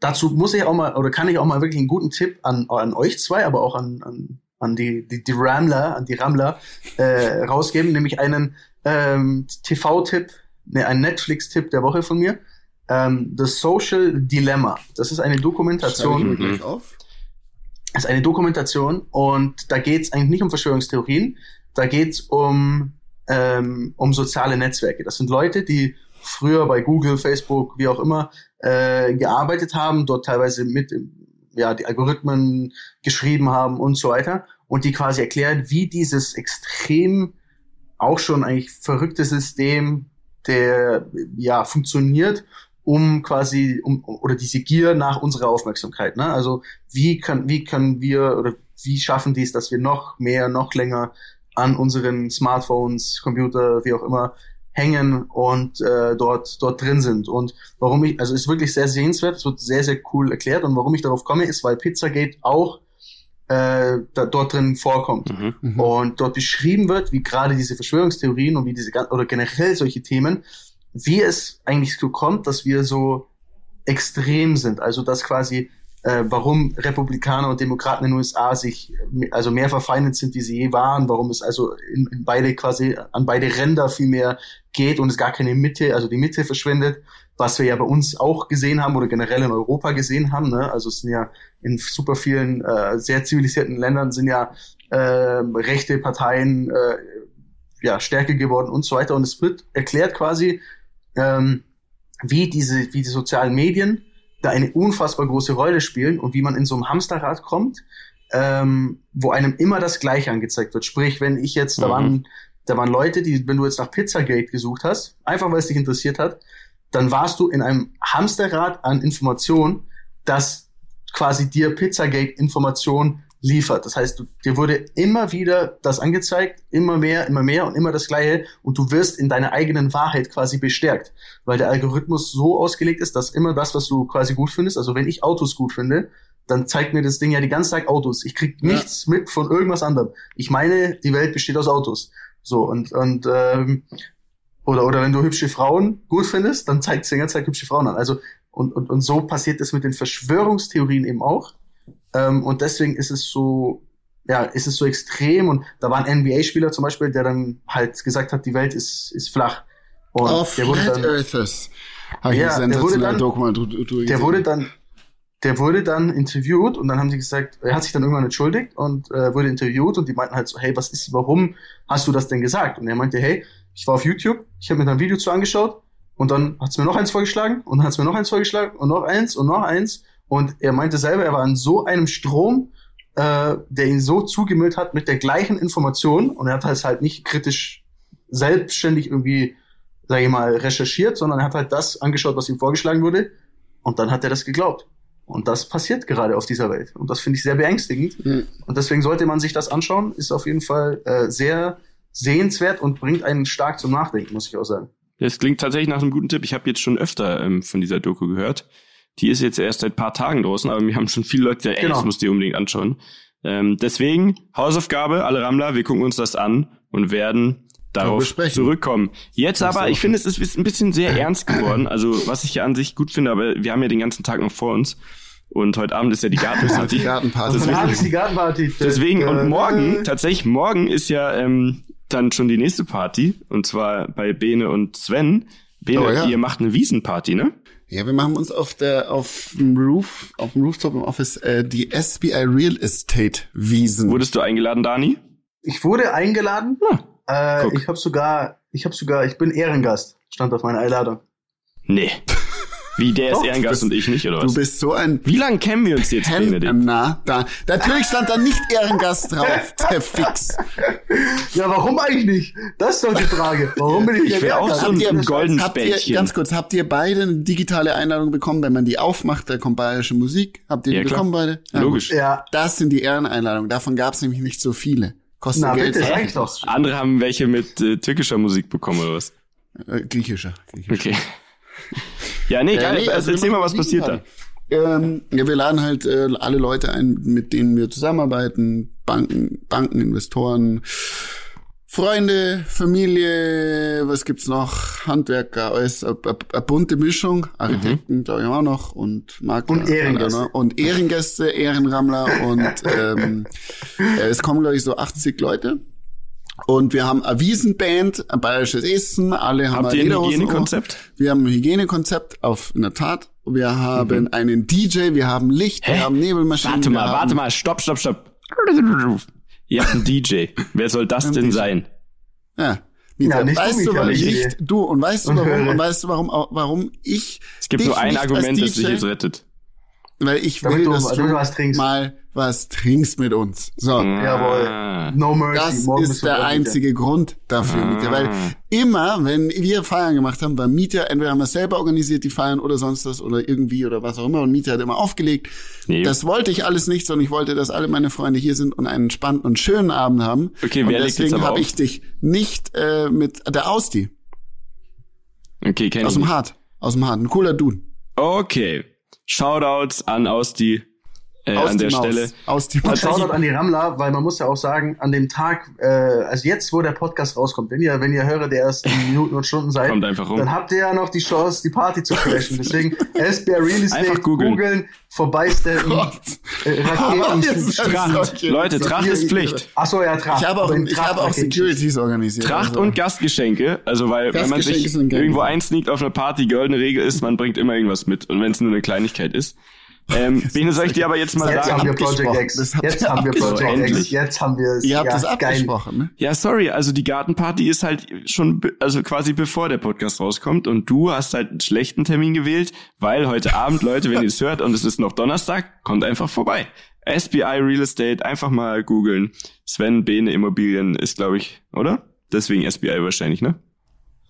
S3: dazu muss ich auch mal, oder kann ich auch mal wirklich einen guten Tipp an, an euch zwei, aber auch an, an, an die, die, die Ramler, an die Ramler äh, rausgeben, nämlich einen ähm, TV-Tipp, ne, einen Netflix-Tipp der Woche von mir. Ähm, The Social Dilemma. Das ist eine Dokumentation.
S1: Mhm.
S3: Das ist eine Dokumentation und da geht es eigentlich nicht um Verschwörungstheorien, da geht es um, ähm, um soziale Netzwerke. Das sind Leute, die früher bei Google, Facebook, wie auch immer, äh, gearbeitet haben, dort teilweise mit ja, die Algorithmen geschrieben haben und so weiter und die quasi erklären, wie dieses extrem auch schon eigentlich verrückte System, der ja funktioniert, um quasi um oder diese Gier nach unserer Aufmerksamkeit. Ne? Also wie können wie können wir oder wie schaffen die es, dass wir noch mehr, noch länger an unseren Smartphones, Computer, wie auch immer hängen und äh, dort dort drin sind und warum ich also es ist wirklich sehr sehenswert es wird sehr sehr cool erklärt und warum ich darauf komme ist weil Pizzagate auch äh, da, dort drin vorkommt
S1: Mhm.
S2: Mhm.
S3: und dort beschrieben wird, wie gerade diese Verschwörungstheorien und wie diese oder generell solche Themen, wie es eigentlich so kommt, dass wir so extrem sind. Also dass quasi äh, warum Republikaner und Demokraten in den USA sich äh, also mehr verfeindet sind, wie sie je waren, warum es also in, in beide quasi an beide Ränder viel mehr geht und es gar keine Mitte, also die Mitte verschwindet, was wir ja bei uns auch gesehen haben oder generell in Europa gesehen haben. Ne? Also es sind ja in super vielen äh, sehr zivilisierten Ländern sind ja äh, rechte Parteien äh, ja stärker geworden und so weiter. Und es wird erklärt quasi, ähm, wie diese, wie die sozialen Medien da eine unfassbar große Rolle spielen und wie man in so einem Hamsterrad kommt, ähm, wo einem immer das Gleiche angezeigt wird. Sprich, wenn ich jetzt, da
S1: Mhm.
S3: waren, da waren Leute, die, wenn du jetzt nach Pizzagate gesucht hast, einfach weil es dich interessiert hat, dann warst du in einem Hamsterrad an Informationen, das quasi dir Pizzagate Information liefert. Das heißt, du, dir wurde immer wieder das angezeigt, immer mehr, immer mehr und immer das Gleiche und du wirst in deiner eigenen Wahrheit quasi bestärkt, weil der Algorithmus so ausgelegt ist, dass immer das, was du quasi gut findest, also wenn ich Autos gut finde, dann zeigt mir das Ding ja die ganze Zeit Autos. Ich krieg
S2: Ja.
S3: nichts mit von irgendwas anderem. Ich meine, die Welt besteht aus Autos. So und und ähm, oder oder wenn du hübsche Frauen gut findest, dann zeigt es die ganze Zeit hübsche Frauen an. Also Und, und, und so passiert es mit den Verschwörungstheorien eben auch. Ähm, und deswegen ist es so, ja, ist es so extrem. Und da war ein NBA-Spieler zum Beispiel, der dann halt gesagt hat, die Welt ist, ist flach. Und
S2: Oh,
S3: der wurde dann,
S2: Earthers. Habe ich
S3: Ja, der wurde dann-
S2: Dokument du- du- du
S3: der wurde dann, der wurde dann interviewt und dann haben sie gesagt, er hat sich dann irgendwann entschuldigt und äh, wurde interviewt und die meinten halt so, hey, was ist, warum hast du das denn gesagt? Und er meinte, hey, ich war auf YouTube, ich habe mir da ein Video zu angeschaut und dann hat's mir noch eins vorgeschlagen und dann hat's mir noch eins vorgeschlagen und noch eins und noch eins und er meinte selber, er war in so einem Strom, äh, der ihn so zugemüllt hat mit der gleichen Information und er hat es halt nicht kritisch selbstständig irgendwie, sage ich mal, recherchiert, sondern er hat halt das angeschaut, was ihm vorgeschlagen wurde und dann hat er das geglaubt. Und das passiert gerade auf dieser Welt. Und das finde ich sehr beängstigend.
S2: Mhm.
S3: Und deswegen sollte man sich das anschauen. Ist auf jeden Fall äh, sehr sehenswert und bringt einen stark zum Nachdenken, muss ich auch sagen.
S1: Das klingt tatsächlich nach einem guten Tipp. Ich habe jetzt schon öfter ähm, von dieser Doku gehört. Die ist jetzt erst seit paar Tagen draußen, aber mir haben schon viele Leute gesagt, ey,
S3: Genau.
S1: das musst du dir unbedingt anschauen. Ähm, deswegen, Hausaufgabe, alle Rammler, wir gucken uns das an und werden darauf zurückkommen. Jetzt aber, ich finde, es ist ein bisschen sehr ernst geworden. Also, was ich ja an sich gut finde, aber wir haben ja den ganzen Tag noch vor uns. Und heute Abend ist ja die
S2: die
S1: Gartenparty.
S2: Gartenparty.
S1: Deswegen-
S3: Dann ist die Gartenparty.
S1: Deswegen,
S3: Äh,
S1: und morgen,
S3: äh,
S1: tatsächlich, morgen ist ja ähm, dann schon die nächste Party. Und zwar bei Bene und Sven. Bene,
S2: Oh ja.
S1: ihr macht eine Wiesenparty, ne?
S2: Ja, wir machen uns auf der auf dem Roof, auf dem Rooftop im Office äh, die SBI Real Estate Wiesen.
S1: Wurdest du eingeladen, Dani?
S3: Ich wurde eingeladen.
S1: Ah,
S3: äh, ich habe sogar, ich habe sogar, ich bin Ehrengast. Stand auf meiner Einladung.
S1: Nee. Wie, der ist Ehrengast
S2: bist-
S1: und ich nicht, oder was?
S2: du bist so ein
S1: Wie lange kennen wir uns jetzt, Benedikt?
S2: Pen na, da. Natürlich stand da nicht Ehrengast drauf, der Fix.
S3: Ja, warum eigentlich nicht? Das ist doch die Frage. Warum bin ich,
S1: Ich will auch so ein
S2: Habt ihr-
S1: goldenes
S2: habt ihr,
S1: Bällchen.
S2: ganz kurz, habt ihr beide eine digitale Einladung bekommen, wenn man die aufmacht, da kommt bayerische Musik? Habt ihr die
S1: Ja,
S2: bekommen beide? Ja,
S1: Logisch.
S3: Ja,
S2: Das sind die Ehreneinladungen. Davon gab es nämlich nicht so viele. Kostet
S3: na
S2: Geld.
S3: bitte, sag ich doch.
S1: Andere haben welche mit äh, türkischer Musik bekommen, oder was?
S2: Äh, griechischer. griechischer.
S1: Okay. Ja, nee, geil.
S2: nee,
S1: also,
S2: wir
S1: erzähl mal, was passiert da.
S2: Ähm, ja, wir laden halt äh, alle Leute ein, mit denen wir zusammenarbeiten. Banken, Banken, Investoren, Freunde, Familie, was gibt's noch? Handwerker, alles, eine bunte Mischung. Architekten, glaube ich, auch noch. Und Makler.
S3: Und Ehrengäste.
S2: Und Ehrengäste, Ehrenrammler. und ähm, äh, es kommen, glaube ich, so 80 Leute. Und wir haben eine Wiesenband, ein bayerisches Essen, alle haben
S1: Habt ihr ein. Hygienekonzept?
S2: Wir haben ein Hygienekonzept auf, in der Tat. Wir haben einen DJ, wir haben Licht,
S1: Hä?
S2: wir haben Nebelmaschinen.
S1: Warte mal, warte mal, stopp, stopp, stopp. Ihr habt einen DJ. Wer soll das denn
S2: DJ.
S1: sein?
S2: Ja. Mieter,
S3: Ja,
S2: weißt du, warum ich,
S3: nicht
S2: du, und weißt du warum, und weißt du, warum, warum ich,
S1: Es gibt
S2: dich
S1: nur ein Argument, das dich jetzt rettet.
S2: Weil ich
S3: Damit
S2: will,
S3: du-
S2: dass du
S3: du was trinkst.
S2: mal was trinkst mit uns. So.
S3: Jawohl.
S1: Ah.
S3: No mercy.
S2: Das
S3: Morgen
S2: ist der einzige Grund dafür,
S1: Ah.
S2: Mieter. Weil immer, wenn wir Feiern gemacht haben, war Mieter, entweder haben wir selber organisiert die Feiern oder sonst was oder irgendwie oder was auch immer und Mieter hat immer aufgelegt.
S1: Nee.
S2: Das wollte ich alles nicht, sondern ich wollte, dass alle meine Freunde hier sind und einen spannenden und schönen Abend haben.
S1: Okay,
S2: und
S1: wer legt jetzt
S2: deswegen habe ich dich nicht äh, mit der Austi
S1: Okay, kenn
S2: aus
S1: ich
S2: dem
S1: nicht.
S2: Hart, aus dem Hart, ein cooler Dude.
S1: Okay. Shoutouts an Austi äh,
S2: aus
S1: an der
S2: die Maus.
S1: Stelle.
S2: Aus die Maus.
S3: Shoutout an die Rammler, weil man muss ja auch sagen, an dem Tag, äh, also jetzt, wo der Podcast rauskommt, wenn ihr, wenn ihr Hörer der ersten Minuten und Stunden seid,
S1: Kommt einfach rum.
S3: dann habt ihr ja noch die Chance, die Party zu crashen. Deswegen SBR Real Estate
S1: Einfach googeln.
S3: googeln, vorbeisteppen, äh, Raketen.
S1: Leute, Tracht ist Pflicht.
S3: Achso, ja, Tracht.
S2: Ich habe auch, ich
S3: Tracht
S2: habe auch Securities organisiert.
S1: Tracht
S2: also.
S1: und Gastgeschenke. Also, weil, wenn man sich irgendwo einsneakt auf einer Party, goldene Regel ist, man bringt immer irgendwas mit. Und wenn es nur eine Kleinigkeit ist. Ähm, Bene, soll ich dir aber jetzt mal
S3: Jetzt
S1: sagen?
S3: haben wir Project
S2: abgesprochen.
S3: X.
S2: Das habt
S3: Jetzt haben wir. Project X.
S1: Endlich.
S3: Jetzt haben wir es.
S2: Ihr habt
S3: ja,
S2: das
S3: geil.
S2: abgesprochen, ne?
S1: Ja, sorry, also die Gartenparty ist halt schon, also quasi bevor der Podcast rauskommt und du hast halt einen schlechten Termin gewählt, weil heute Abend, Leute, wenn ihr es hört und es ist noch Donnerstag, kommt einfach vorbei. SBI Real Estate, einfach mal googeln. Sven Bene Immobilien ist, glaube ich, oder? Deswegen SBI wahrscheinlich, ne?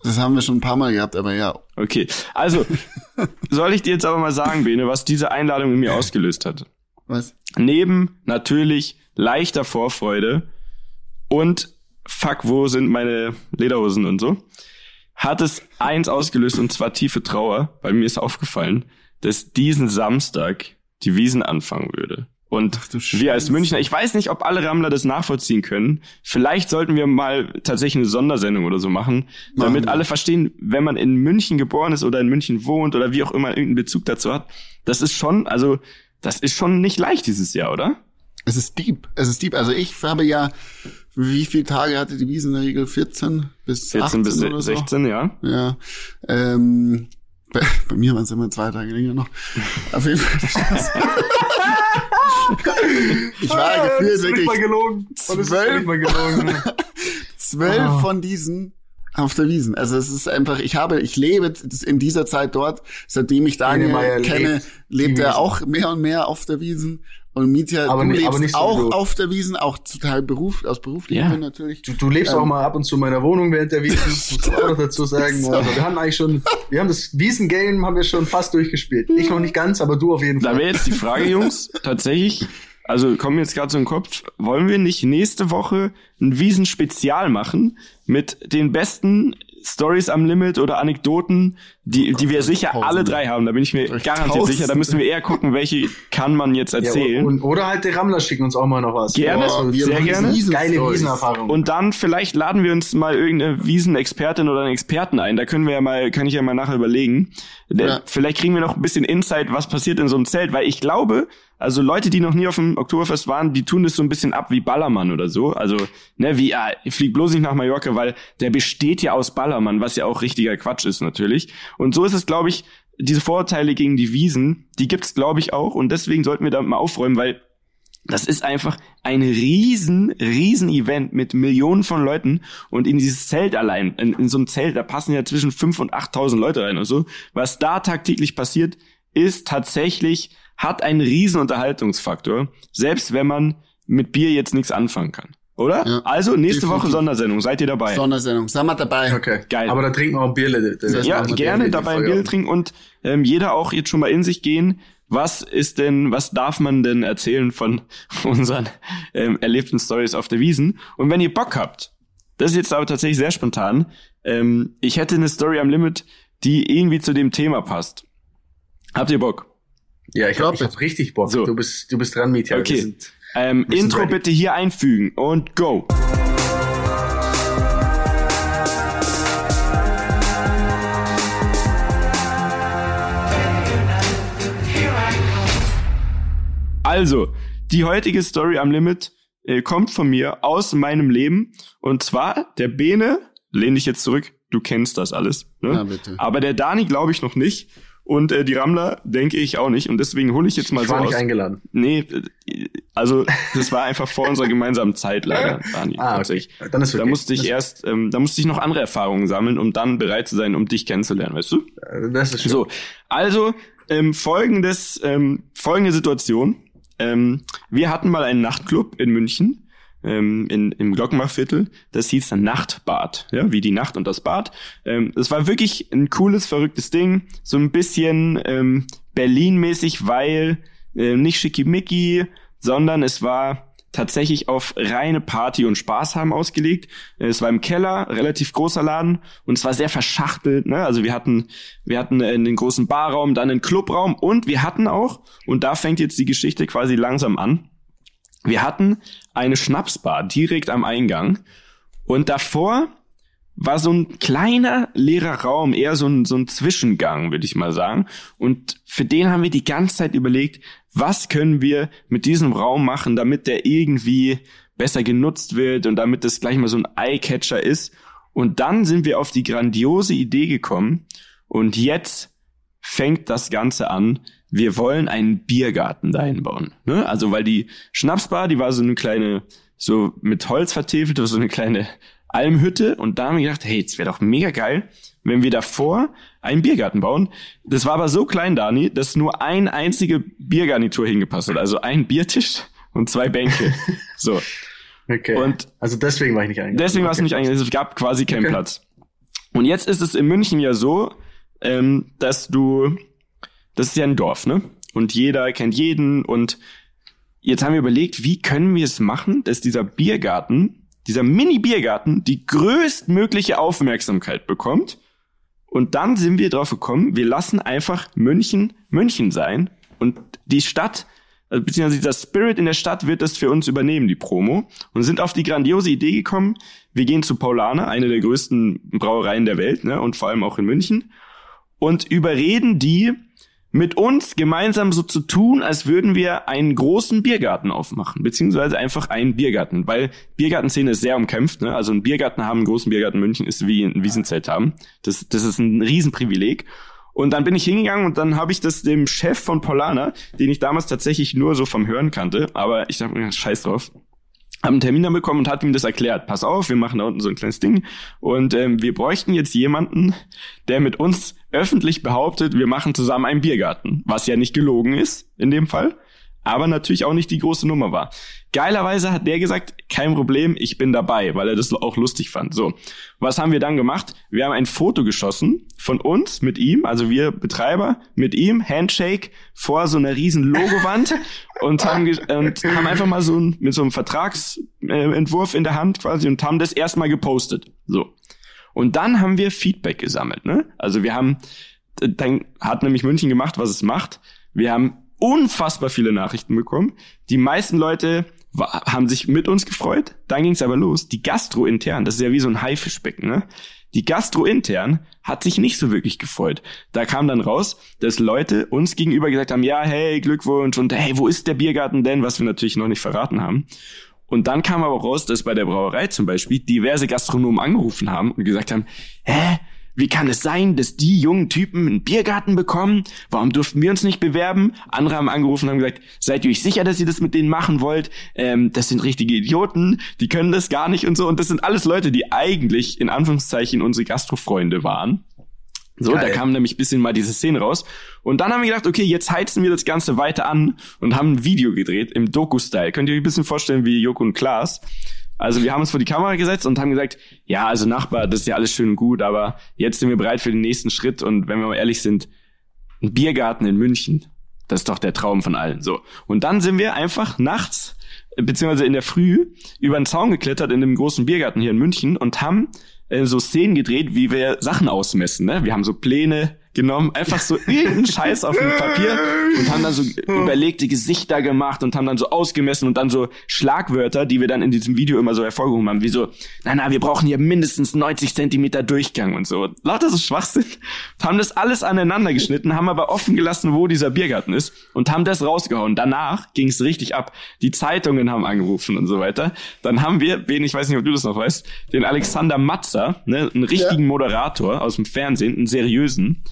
S2: Das haben wir schon ein paar Mal gehabt, aber ja.
S1: Okay, also soll ich dir jetzt aber mal sagen, Bene, was diese Einladung in mir ausgelöst hat?
S2: Was?
S1: Neben natürlich leichter Vorfreude und fuck, wo sind meine Lederhosen und so, hat es eins ausgelöst und zwar tiefe Trauer, weil mir ist aufgefallen, dass diesen Samstag die Wiesen anfangen würde. Und wir als. Münchner, ich weiß nicht, ob alle Rammler das nachvollziehen können. Vielleicht sollten wir mal tatsächlich eine Sondersendung oder so machen, damit alle verstehen, wenn man in München geboren ist oder in München wohnt oder wie auch immer irgendeinen Bezug dazu hat. Das ist schon, also, das ist schon nicht leicht dieses Jahr, oder?
S2: Es ist deep. Es ist deep. Also ich habe ja, wie viele Tage hatte die Wiesen in der Regel? 14 bis
S1: 14
S2: 18
S1: bis
S2: so?
S1: 16, ja.
S2: Ja. Ähm, bei, bei mir waren es immer zwei Tage länger noch. Auf jeden Fall. ich war gefühlt wirklich
S3: gelogen.
S2: zwölf-
S3: mal gelogen.
S2: zwölf
S3: Ah.
S2: von diesen auf der Wiesen. Also es ist einfach, ich habe, ich lebe in dieser Zeit dort, seitdem ich Daniel
S3: Meyer
S2: kenne,
S3: lebt
S2: lebt er auch mehr und mehr auf der Wiesen. Und Mietja,
S3: Aber
S2: du
S3: nicht-
S2: lebst
S3: aber nicht so
S2: auch
S3: du.
S2: auf der Wiesen, auch total Beruf, aus beruflichen
S1: Ja.
S2: Gründen natürlich.
S3: Du, du lebst
S2: Ähm,
S3: auch mal ab und zu in meiner Wohnung während der Wiesen, muss man auch noch dazu sagen.
S2: So.
S3: Also wir haben eigentlich schon, wir haben das Wiesen-Game haben wir schon fast durchgespielt. Ich noch nicht ganz, aber du auf jeden
S1: Da
S3: Fall.
S1: wäre jetzt die Frage, Jungs, tatsächlich, also kommen mir jetzt gerade so im Kopf, wollen wir nicht nächste Woche ein Wiesen-Spezial machen mit den besten Stories am Limit oder Anekdoten, die, die wir sicher
S2: Tausende.
S1: alle drei haben. Da bin ich mir
S2: Durch
S1: garantiert
S2: Tausende.
S1: sicher. Da müssen wir eher gucken, welche kann man jetzt
S3: Ja,
S1: erzählen.
S3: und, oder halt die Rammler schicken uns auch mal noch was.
S1: Gerne.
S3: Boah,
S2: wir
S1: sehr gerne.
S2: Wiesen-
S3: Geile. Wiesenerfahrung.
S1: Und dann vielleicht laden wir uns mal irgendeine Wiesenexpertin oder einen Experten ein. Da können wir ja mal, kann ich ja mal nachher überlegen.
S2: Ja.
S1: Vielleicht kriegen wir noch ein bisschen Insight, was passiert in so einem Zelt, weil ich glaube, also Leute, die noch nie auf dem Oktoberfest waren, die tun das so ein bisschen ab wie Ballermann oder so. Also, ne, wie, ah, flieg bloß nicht nach Mallorca, weil der besteht ja aus Ballermann, was ja auch richtiger Quatsch ist natürlich. Und so ist es, glaube ich, diese Vorurteile gegen die Wiesen, die gibt's, glaube ich, auch. Und deswegen sollten wir da mal aufräumen, weil das ist einfach ein riesen, riesen Event mit Millionen von Leuten und in dieses Zelt allein, in, in so ein Zelt, da passen ja zwischen 5 und 8.000 Leute rein und so. Was da tagtäglich passiert, ist tatsächlich, hat einen riesen Unterhaltungsfaktor, selbst wenn man mit Bier jetzt nichts anfangen kann. Oder?
S2: Ja,
S1: also nächste
S2: definitiv.
S1: Woche Sondersendung, seid ihr dabei?
S2: Sondersendung. Sind wir dabei?
S3: Okay.
S1: Geil.
S3: Aber da trinken wir auch Bierle. Das
S2: Das
S1: ja, gerne
S3: definitiv
S1: dabei ein. Bier trinken und ähm, jeder auch jetzt schon mal in sich gehen. Was ist denn, was darf man denn erzählen von unseren ähm, erlebten Stories auf der Wiesen? Und wenn ihr Bock habt, das ist jetzt aber tatsächlich sehr spontan, ähm, ich hätte eine Story am Limit, die irgendwie zu dem Thema passt. Habt ihr Bock?
S3: Ja, ich,
S2: Glaub
S3: hab, ich hab richtig Bock.
S1: So.
S3: Du bist, du bist dran, Mietja.
S1: Okay.
S3: Sind-
S1: Ähm, Intro
S3: ready.
S1: bitte hier einfügen und go. Also, die heutige Story am Limit äh, kommt von mir aus meinem Leben. Und zwar der Bene, lehn dich jetzt zurück, du kennst das alles. Ne?
S2: Ja, bitte.
S1: Aber der Dani glaube ich noch nicht. Und äh, die Rammler denke ich auch nicht. Und deswegen hole ich jetzt mal
S3: Ich
S1: so
S3: war nicht
S1: aus.
S3: eingeladen.
S1: Nee, äh, also das war einfach vor unserer gemeinsamen Zeit leider, Dani.
S3: Ah, okay. Dann ist okay.
S1: Da musste ich
S3: Das-
S1: erst, ähm, da musste ich noch andere Erfahrungen sammeln, um dann bereit zu sein, um dich kennenzulernen, weißt du?
S3: Äh, Das ist schön.
S1: So, also ähm, folgendes, ähm, folgende Situation. Ähm, wir hatten mal einen Nachtclub in München, ähm, in, im Glockenbachviertel. Das hieß dann Nachtbad, ja, wie die Nacht und das Bad. Ähm, es war wirklich ein cooles, verrücktes Ding, so ein bisschen ähm, Berlin-mäßig, weil äh, nicht schickimicki, sondern es war tatsächlich auf reine Party und Spaß haben ausgelegt. Äh, Es war im Keller, relativ großer Laden und es war sehr verschachtelt. Ne? Also wir hatten, wir hatten einen großen Barraum, dann einen Clubraum und wir hatten auch, und da fängt jetzt die Geschichte quasi langsam an, wir hatten eine Schnapsbar direkt am Eingang und davor war so ein kleiner leerer Raum, eher so ein, so ein Zwischengang, würde ich mal sagen. Und für den haben wir die ganze Zeit überlegt, was können wir mit diesem Raum machen, damit der irgendwie besser genutzt wird und damit das gleich mal so ein Eyecatcher ist. Und dann sind wir auf die grandiose Idee gekommen und jetzt fängt das Ganze an. Wir wollen einen Biergarten dahin bauen. Ne? Also weil die Schnapsbar, die war so eine kleine, so mit Holz vertäfelt, so eine kleine Almhütte. Und da haben wir gedacht, hey, es wäre doch mega geil, wenn wir davor einen Biergarten bauen. Das war aber so klein, Dani, dass nur ein einzige Biergarnitur hingepasst hat. Also ein Biertisch und zwei Bänke. so.
S3: Okay.
S1: Und
S3: also deswegen war ich nicht eingeladen.
S1: Deswegen war es
S3: okay.
S1: nicht eigentlich, es gab quasi keinen
S3: Okay.
S1: Platz. Und jetzt ist es in München ja so, ähm, dass du, das ist ja ein Dorf, ne? Und jeder kennt jeden und jetzt haben wir überlegt, wie können wir es machen, dass dieser Biergarten, dieser Mini-Biergarten, die größtmögliche Aufmerksamkeit bekommt. Und dann sind wir drauf gekommen, wir lassen einfach München München sein und die Stadt also beziehungsweise dieser Spirit in der Stadt wird das für uns übernehmen, die Promo. Und sind auf die grandiose Idee gekommen, wir gehen zu Paulaner, eine der größten Brauereien der Welt, ne, und vor allem auch in München, und überreden die, mit uns gemeinsam so zu tun, als würden wir einen großen Biergarten aufmachen, beziehungsweise einfach einen Biergarten, weil Biergartenszene ist sehr umkämpft. Ne? Also ein Biergarten haben, einen großen Biergarten München ist wie ein Wiesenzelt haben. Das, das ist ein Riesenprivileg. Und dann bin ich hingegangen und dann habe ich das dem Chef von Polana, den ich damals tatsächlich nur so vom Hören kannte, aber ich dachte mir, scheiß drauf, haben einen Termin dann bekommen und hat ihm das erklärt. Pass auf, wir machen da unten so ein kleines Ding. Und ähm, wir bräuchten jetzt jemanden, der mit uns öffentlich behauptet, wir machen zusammen einen Biergarten, was ja nicht gelogen ist in dem Fall aber natürlich auch nicht die große Nummer war. Geilerweise hat der gesagt, kein Problem, ich bin dabei, weil er das auch lustig fand. So, was haben wir dann gemacht? Wir haben ein Foto geschossen von uns mit ihm, also wir Betreiber mit ihm, Handshake vor so einer riesen Logowand und haben, und haben einfach mal so ein, mit so einem Vertragsentwurf in der Hand quasi und haben das erstmal gepostet. So. Und dann haben wir Feedback gesammelt, ne? Also wir haben, dann hat nämlich München gemacht, was es macht. Wir haben unfassbar viele Nachrichten bekommen. Die meisten Leute haben sich mit uns gefreut. Dann ging es aber los. Die Gastro intern, das ist ja wie so ein Haifischbecken, ne? Die Gastro intern hat sich nicht so wirklich gefreut. Da kam dann raus, dass Leute uns gegenüber gesagt haben, ja, hey, Glückwunsch und hey, wo ist der Biergarten denn? Was wir natürlich noch nicht verraten haben. Und dann kam aber raus, dass bei der Brauerei zum Beispiel diverse Gastronomen angerufen haben und gesagt haben, hä, wie kann es sein, dass die jungen Typen einen Biergarten bekommen? Warum durften wir uns nicht bewerben? Andere haben angerufen und haben gesagt, seid ihr euch sicher, dass ihr das mit denen machen wollt? Ähm, das sind richtige Idioten, die können das gar nicht und so. Und das sind alles Leute, die eigentlich in Anführungszeichen unsere Gastrofreunde waren. So, Geil. da kam nämlich bisschen mal diese Szene raus. Und dann haben wir gedacht, okay, jetzt heizen wir das Ganze weiter an und haben ein Video gedreht im Doku-Style. Könnt ihr euch ein bisschen vorstellen wie Joko und Klaas? Also wir haben uns vor die Kamera gesetzt und haben gesagt, ja, also Nachbar, das ist ja alles schön und gut, aber jetzt sind wir bereit für den nächsten Schritt und wenn wir mal ehrlich sind, ein Biergarten in München, das ist doch der Traum von allen. So. Und dann sind wir einfach nachts, beziehungsweise in der Früh, über den Zaun geklettert in dem großen Biergarten hier in München und haben äh, so Szenen gedreht, wie wir Sachen ausmessen. Ne? Wir haben so Pläne genommen, einfach so irgendeinen Scheiß auf dem Papier und haben dann so überlegte Gesichter gemacht und haben dann so ausgemessen und dann so Schlagwörter, die wir dann in diesem Video immer so hervorgehoben haben, wie so, na na, wir brauchen hier mindestens 90 Zentimeter Durchgang und so. Lauter so Schwachsinn. Haben das alles aneinander geschnitten, haben aber offen gelassen, wo dieser Biergarten ist und haben das rausgehauen. Danach ging es richtig ab. Die Zeitungen haben angerufen und so weiter. Dann haben wir, wen, ich weiß nicht, ob du das noch weißt, den Alexander Matzer, ne, einen richtigen ja. Moderator aus dem Fernsehen, einen seriösen,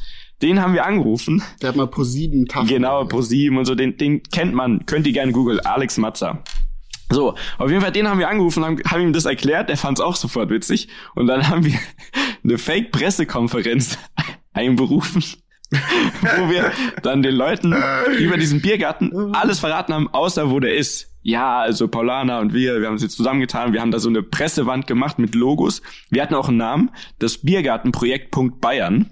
S1: den haben wir angerufen.
S2: Der hat mal Pro7
S1: Tafel. Genau, Pro7 und so, den, den kennt man, könnt ihr gerne googeln, Alex Matzer. So, auf jeden Fall, den haben wir angerufen, haben, haben ihm das erklärt, der fand es auch sofort witzig. Und dann haben wir eine Fake-Pressekonferenz einberufen, wo wir dann den Leuten über diesen Biergarten alles verraten haben, außer wo der ist. Ja, also Paulana und wir, wir haben uns jetzt zusammengetan, wir haben da so eine Pressewand gemacht mit Logos. Wir hatten auch einen Namen, das Biergartenprojekt Bayern.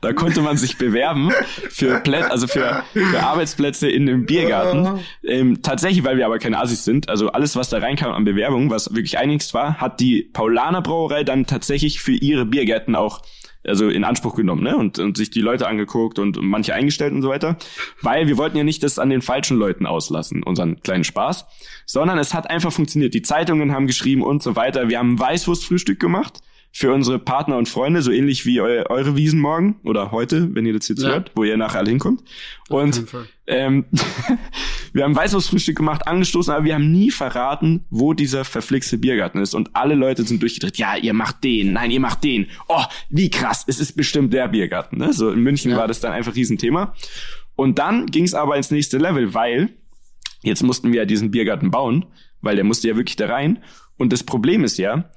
S1: Da konnte man sich bewerben für Plä also für, für Arbeitsplätze in dem Biergarten. Ähm, tatsächlich, weil wir aber keine Assis sind, also alles, was da reinkam an Bewerbungen, was wirklich einigst war, hat die Paulaner Brauerei dann tatsächlich für ihre Biergärten auch also in Anspruch genommen, ne? Und, und sich die Leute angeguckt und, manche eingestellt und so weiter. Weil wir wollten ja nicht das an den falschen Leuten auslassen, unseren kleinen Spaß, sondern es hat einfach funktioniert. Die Zeitungen haben geschrieben und so weiter. Wir haben Weißwurstfrühstück gemacht für unsere Partner und Freunde, so ähnlich wie eu eure Wiesen morgen oder heute, wenn ihr das jetzt ja. hört, wo ihr nachher alle hinkommt. Und ähm, wir haben Weißwurstfrühstück gemacht, angestoßen, aber wir haben nie verraten, wo dieser verflixte Biergarten ist. Und alle Leute sind durchgedreht. Ja, ihr macht den, nein, ihr macht den. Oh, wie krass, es ist bestimmt der Biergarten. Ne? So in München ja. war das dann einfach Riesenthema. Und dann ging es aber ins nächste Level, weil jetzt mussten wir ja diesen Biergarten bauen, weil der musste ja wirklich da rein. Und das Problem ist ja,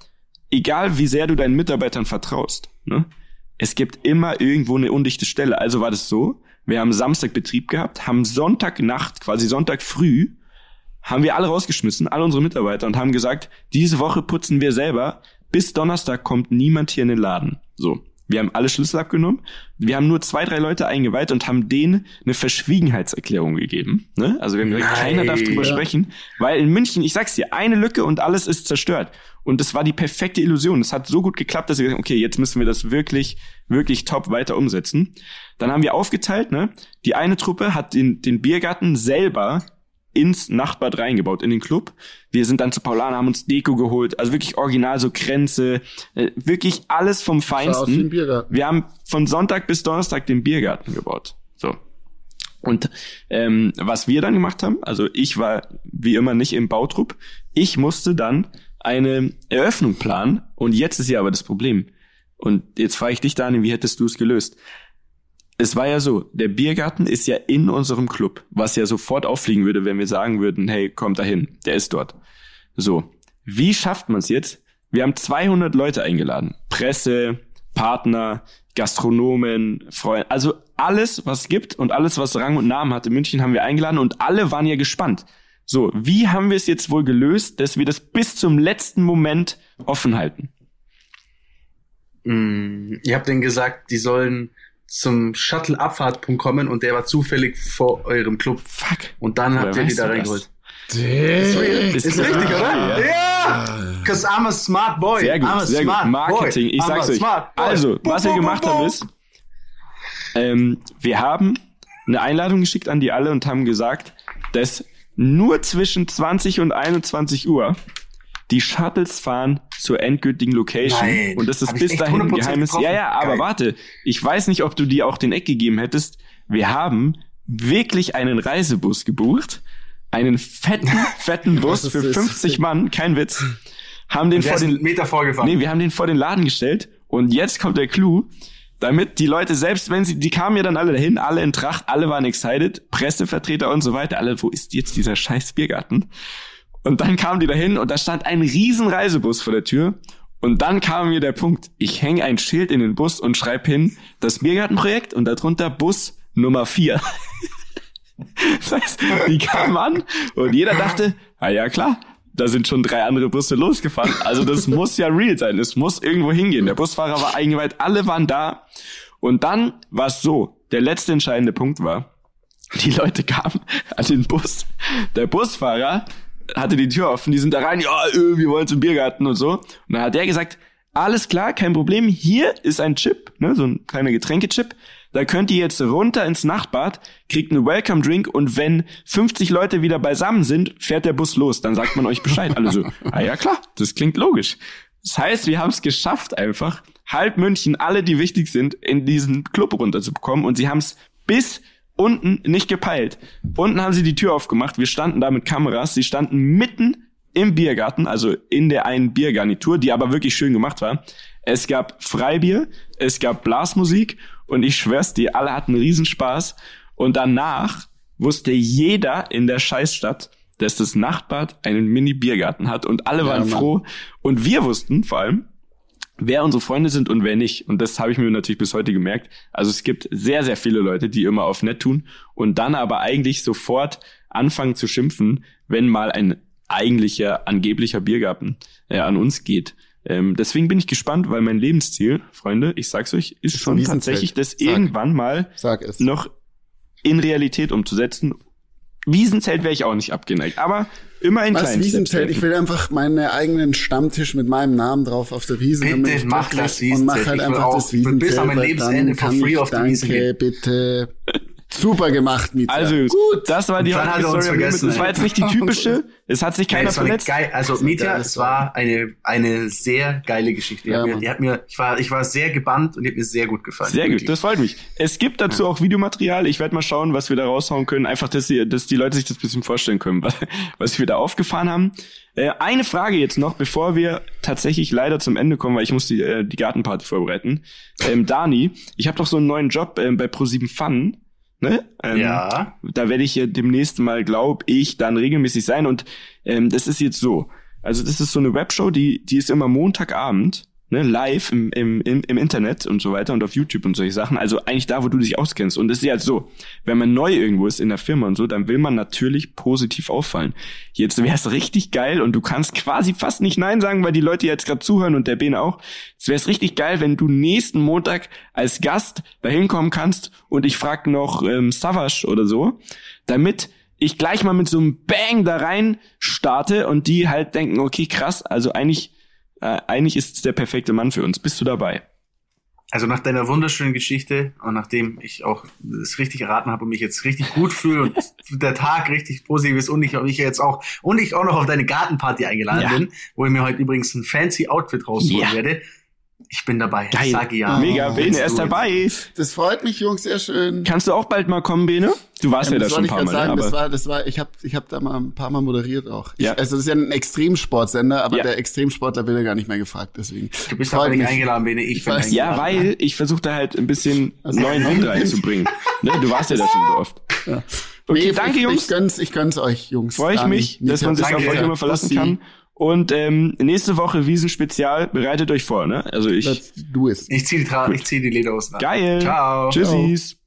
S1: egal wie sehr du deinen Mitarbeitern vertraust, ne, es gibt immer irgendwo eine undichte Stelle. Also war das so, wir haben Samstag Betrieb gehabt, haben Sonntagnacht, quasi Sonntag früh, haben wir alle rausgeschmissen, alle unsere Mitarbeiter und haben gesagt, diese Woche putzen wir selber, bis Donnerstag kommt niemand hier in den Laden. So. Wir haben alle Schlüssel abgenommen. Wir haben nur zwei, drei Leute eingeweiht und haben denen eine Verschwiegenheitserklärung gegeben. Ne? Also wir haben gesagt,
S3: Nein,
S1: keiner darf drüber
S3: ja.
S1: sprechen, weil in München, ich sag's dir, eine Lücke und alles ist zerstört. Und das war die perfekte Illusion. Es hat so gut geklappt, dass wir gesagt haben, okay, jetzt müssen wir das wirklich, wirklich top weiter umsetzen. Dann haben wir aufgeteilt, ne? Die eine Truppe hat den, den Biergarten selber ins Nachtbad reingebaut, in den Club. Wir sind dann zu Paulaner, haben uns Deko geholt, also wirklich original so Kränze, äh, wirklich alles vom Feinsten. Wir haben von Sonntag bis Donnerstag den Biergarten gebaut. So. Und ähm, was wir dann gemacht haben, also ich war wie immer nicht im Bautrupp, ich musste dann eine Eröffnung planen und jetzt ist ja aber das Problem. Und jetzt frage ich dich, Daniel, wie hättest du es gelöst? Es war ja so, der Biergarten ist ja in unserem Club, was ja sofort auffliegen würde, wenn wir sagen würden, hey, kommt dahin, der ist dort. So, wie schafft man es jetzt? Wir haben 200 Leute eingeladen. Presse, Partner, Gastronomen, Freunde, also alles, was gibt und alles, was Rang und Namen hat in München, haben wir eingeladen und alle waren ja gespannt. So, wie haben wir es jetzt wohl gelöst, dass wir das bis zum letzten Moment offen halten?
S3: Mm, ihr habt denen gesagt, die sollen zum Shuttle-Abfahrtpunkt kommen und der war zufällig vor eurem Club.
S1: Fuck.
S3: Und dann habt ihr die da
S1: du das?
S3: reingeholt.
S1: Ist
S3: Ist
S1: klar,
S3: richtig, oder?
S1: ja.
S3: Ja! Cause I'm a smart boy.
S1: Sehr gut,
S3: I'm a
S1: sehr gut.
S3: smart
S1: Marketing,
S3: boy.
S1: ich sag's euch. Also,
S3: Bo,
S1: was
S3: bo,
S1: wir gemacht
S3: bo.
S1: haben ist, ähm, wir haben eine Einladung geschickt an die alle und haben gesagt, dass nur zwischen 20 und 21 Uhr die Shuttles fahren zur endgültigen Location
S3: Nein.
S1: und das ist bis dahin ein
S3: 100%
S1: Geheimnis. Ja,
S3: getroffen.
S1: ja, aber
S3: Geil.
S1: warte, ich weiß nicht, ob du dir auch den Eck gegeben hättest. Wir haben wirklich einen Reisebus gebucht, einen fetten, fetten Bus für
S2: ist das?
S1: 50 Mann, kein Witz. Haben den vor den
S3: Meter vorgefahren.
S1: Nee, wir haben den vor den Laden gestellt und jetzt kommt der Clou, damit die Leute, selbst wenn sie, die kamen ja dann alle dahin, alle in Tracht, alle waren excited, Pressevertreter und so weiter, alle, wo ist jetzt dieser scheiß Biergarten? Und dann kamen die dahin und da stand ein riesen Reisebus vor der Tür und dann kam mir der Punkt, ich hänge ein Schild in den Bus und schreibe hin, das Biergartenprojekt und darunter Bus Nummer 4. Das heißt, die kamen an und jeder dachte, ah ja klar, da sind schon drei andere Busse losgefahren. Also das muss ja real sein. Es muss irgendwo hingehen. Der Busfahrer war eingeweiht, alle waren da. Und dann war es so, der letzte entscheidende Punkt war, die Leute kamen an den Bus. Der Busfahrer hatte die Tür offen, die sind da rein, ja, wir wollen zum Biergarten und so. Und dann hat der gesagt, alles klar, kein Problem, hier ist ein Chip, ne, so ein kleiner Getränkechip. Da könnt ihr jetzt runter ins Nachtbad, kriegt einen Welcome Drink und wenn 50 Leute wieder beisammen sind, fährt der Bus los. Dann sagt man euch Bescheid. Alle so, ah ja klar, das klingt logisch. Das heißt, wir haben es geschafft einfach, halb München, alle, die wichtig sind, in diesen Club runterzubekommen und sie haben es bis unten nicht gepeilt. Unten haben sie die Tür aufgemacht, wir standen da mit Kameras, sie standen mitten im Biergarten, also in der einen Biergarnitur, die aber wirklich schön gemacht war. Es gab Freibier, es gab Blasmusik und ich schwör's dir, alle hatten Riesenspaß. Und danach wusste jeder in der Scheißstadt, dass das Nachtbad einen Mini-Biergarten hat und alle waren
S2: Mann.
S1: froh. Und wir wussten vor allem, wer unsere Freunde sind und wer nicht. Und das habe ich mir natürlich bis heute gemerkt. Also es gibt sehr, sehr viele Leute, die immer auf nett tun und dann aber eigentlich sofort anfangen zu schimpfen, wenn mal ein eigentlicher, angeblicher Biergarten äh, an uns geht. Ähm, deswegen bin ich gespannt, weil mein Lebensziel, Freunde, ich sag's euch, ist
S2: Ist
S1: schon tatsächlich, das
S2: Sag.
S1: irgendwann mal
S2: Sag es.
S1: noch in Realität umzusetzen. Wiesenzelt wäre ich auch nicht abgeneigt, aber immer ein
S2: Was
S1: kleines
S2: Wiesenzelt? Ich will einfach meinen eigenen Stammtisch mit meinem Namen drauf auf der Wiese.
S3: Bitte
S2: ich
S3: mach das Wiesenzelt.
S2: Und mach halt einfach
S3: auch-
S2: das
S3: bis
S2: Wiesenzelt.
S3: an mein
S2: weil
S3: Lebensende for
S2: kann
S3: free auf die Wiese
S2: Danke, bitte. Super gemacht, Mieter.
S1: Also gut, das war die
S3: hat uns
S1: Story.
S3: vergessen,
S1: Das war jetzt nicht die typische. Es hat sich
S3: Nein,
S1: keiner
S3: eine
S1: verletzt.
S3: geil, also Mietja,
S2: geil,
S3: es war eine, eine sehr geile Geschichte. Die,
S2: Ja,
S3: hat mir,
S2: Mann.
S3: die hat mir, ich war, ich war sehr gebannt und die hat mir sehr gut gefallen.
S1: Sehr
S3: Wirklich.
S1: gut, das freut mich. Es gibt dazu auch Videomaterial. Ich werde mal schauen, was wir da raushauen können. Einfach, dass die, dass die Leute sich das ein bisschen vorstellen können, was, was wir da aufgefahren haben. Äh, eine Frage jetzt noch, bevor wir tatsächlich leider zum Ende kommen, weil ich muss die, äh, die Gartenparty vorbereiten. Ähm, Dani, ich habe doch so einen neuen Job ähm, bei Pro7 Fun. Ne? Ähm,
S3: Ja.
S1: Da werde ich äh, demnächst mal, glaube ich, dann regelmäßig sein. Und ähm, das ist jetzt so. Also das ist so eine Webshow, die, die ist immer Montagabend. Ne, live im, im, im, im Internet und so weiter und auf YouTube und solche Sachen. Also eigentlich da, wo du dich auskennst. Und es ist ja so, wenn man neu irgendwo ist in der Firma und so, dann will man natürlich positiv auffallen. Jetzt wäre es richtig geil und du kannst quasi fast nicht Nein sagen, weil die Leute jetzt gerade zuhören und der Ben auch. Es wäre richtig geil, wenn du nächsten Montag als Gast dahin kommen kannst und ich frag noch ähm, Savage oder so, damit ich gleich mal mit so einem Bang da rein starte und die halt denken, okay, krass, also eigentlich äh, eigentlich ist es der perfekte Mann für uns. Bist du dabei?
S3: Also nach deiner wunderschönen Geschichte und nachdem ich auch es richtig erraten habe und mich jetzt richtig gut fühle und der Tag richtig positiv ist und ich, ich jetzt auch und ich auch noch auf deine Gartenparty eingeladen ja. bin, wo ich mir heute übrigens ein fancy Outfit rausholen ja. werde, ich bin dabei.
S1: Geil. Sage ja. Mega, oh, Bene, er ist dabei.
S2: Das freut mich, Jungs, sehr schön.
S1: Kannst du auch bald mal kommen, Bene? Du warst ja, ja da schon ein paar Mal.
S2: Sagen, aber das war, das war, ich habe ich hab da mal ein paar Mal moderiert auch. Ich, ja. Also das ist ja ein Extremsportsender, aber ja. der Extremsportler wird ja gar nicht mehr gefragt, deswegen.
S3: Du bist aber nicht eingeladen, Bene. Ich, bin eingeladen.
S1: Ja, weil ich versuche da halt ein bisschen also, neuen Wind reinzubringen. ne, du warst ja da schon so oft. Ja.
S2: Okay, nee, danke, ich, Jungs. Ich gönn's, ich gönn's euch, Jungs.
S1: Freue ich mich, dass man sich auf euch immer verlassen kann. Und ähm, nächste Woche Wiesen-Spezial, bereitet euch vor, ne? Also ich.
S3: Let's do it. Ich zieh die, Tra ich zieh die Lederhosen
S1: an. Geil. Ciao. Tschüssis. Ciao.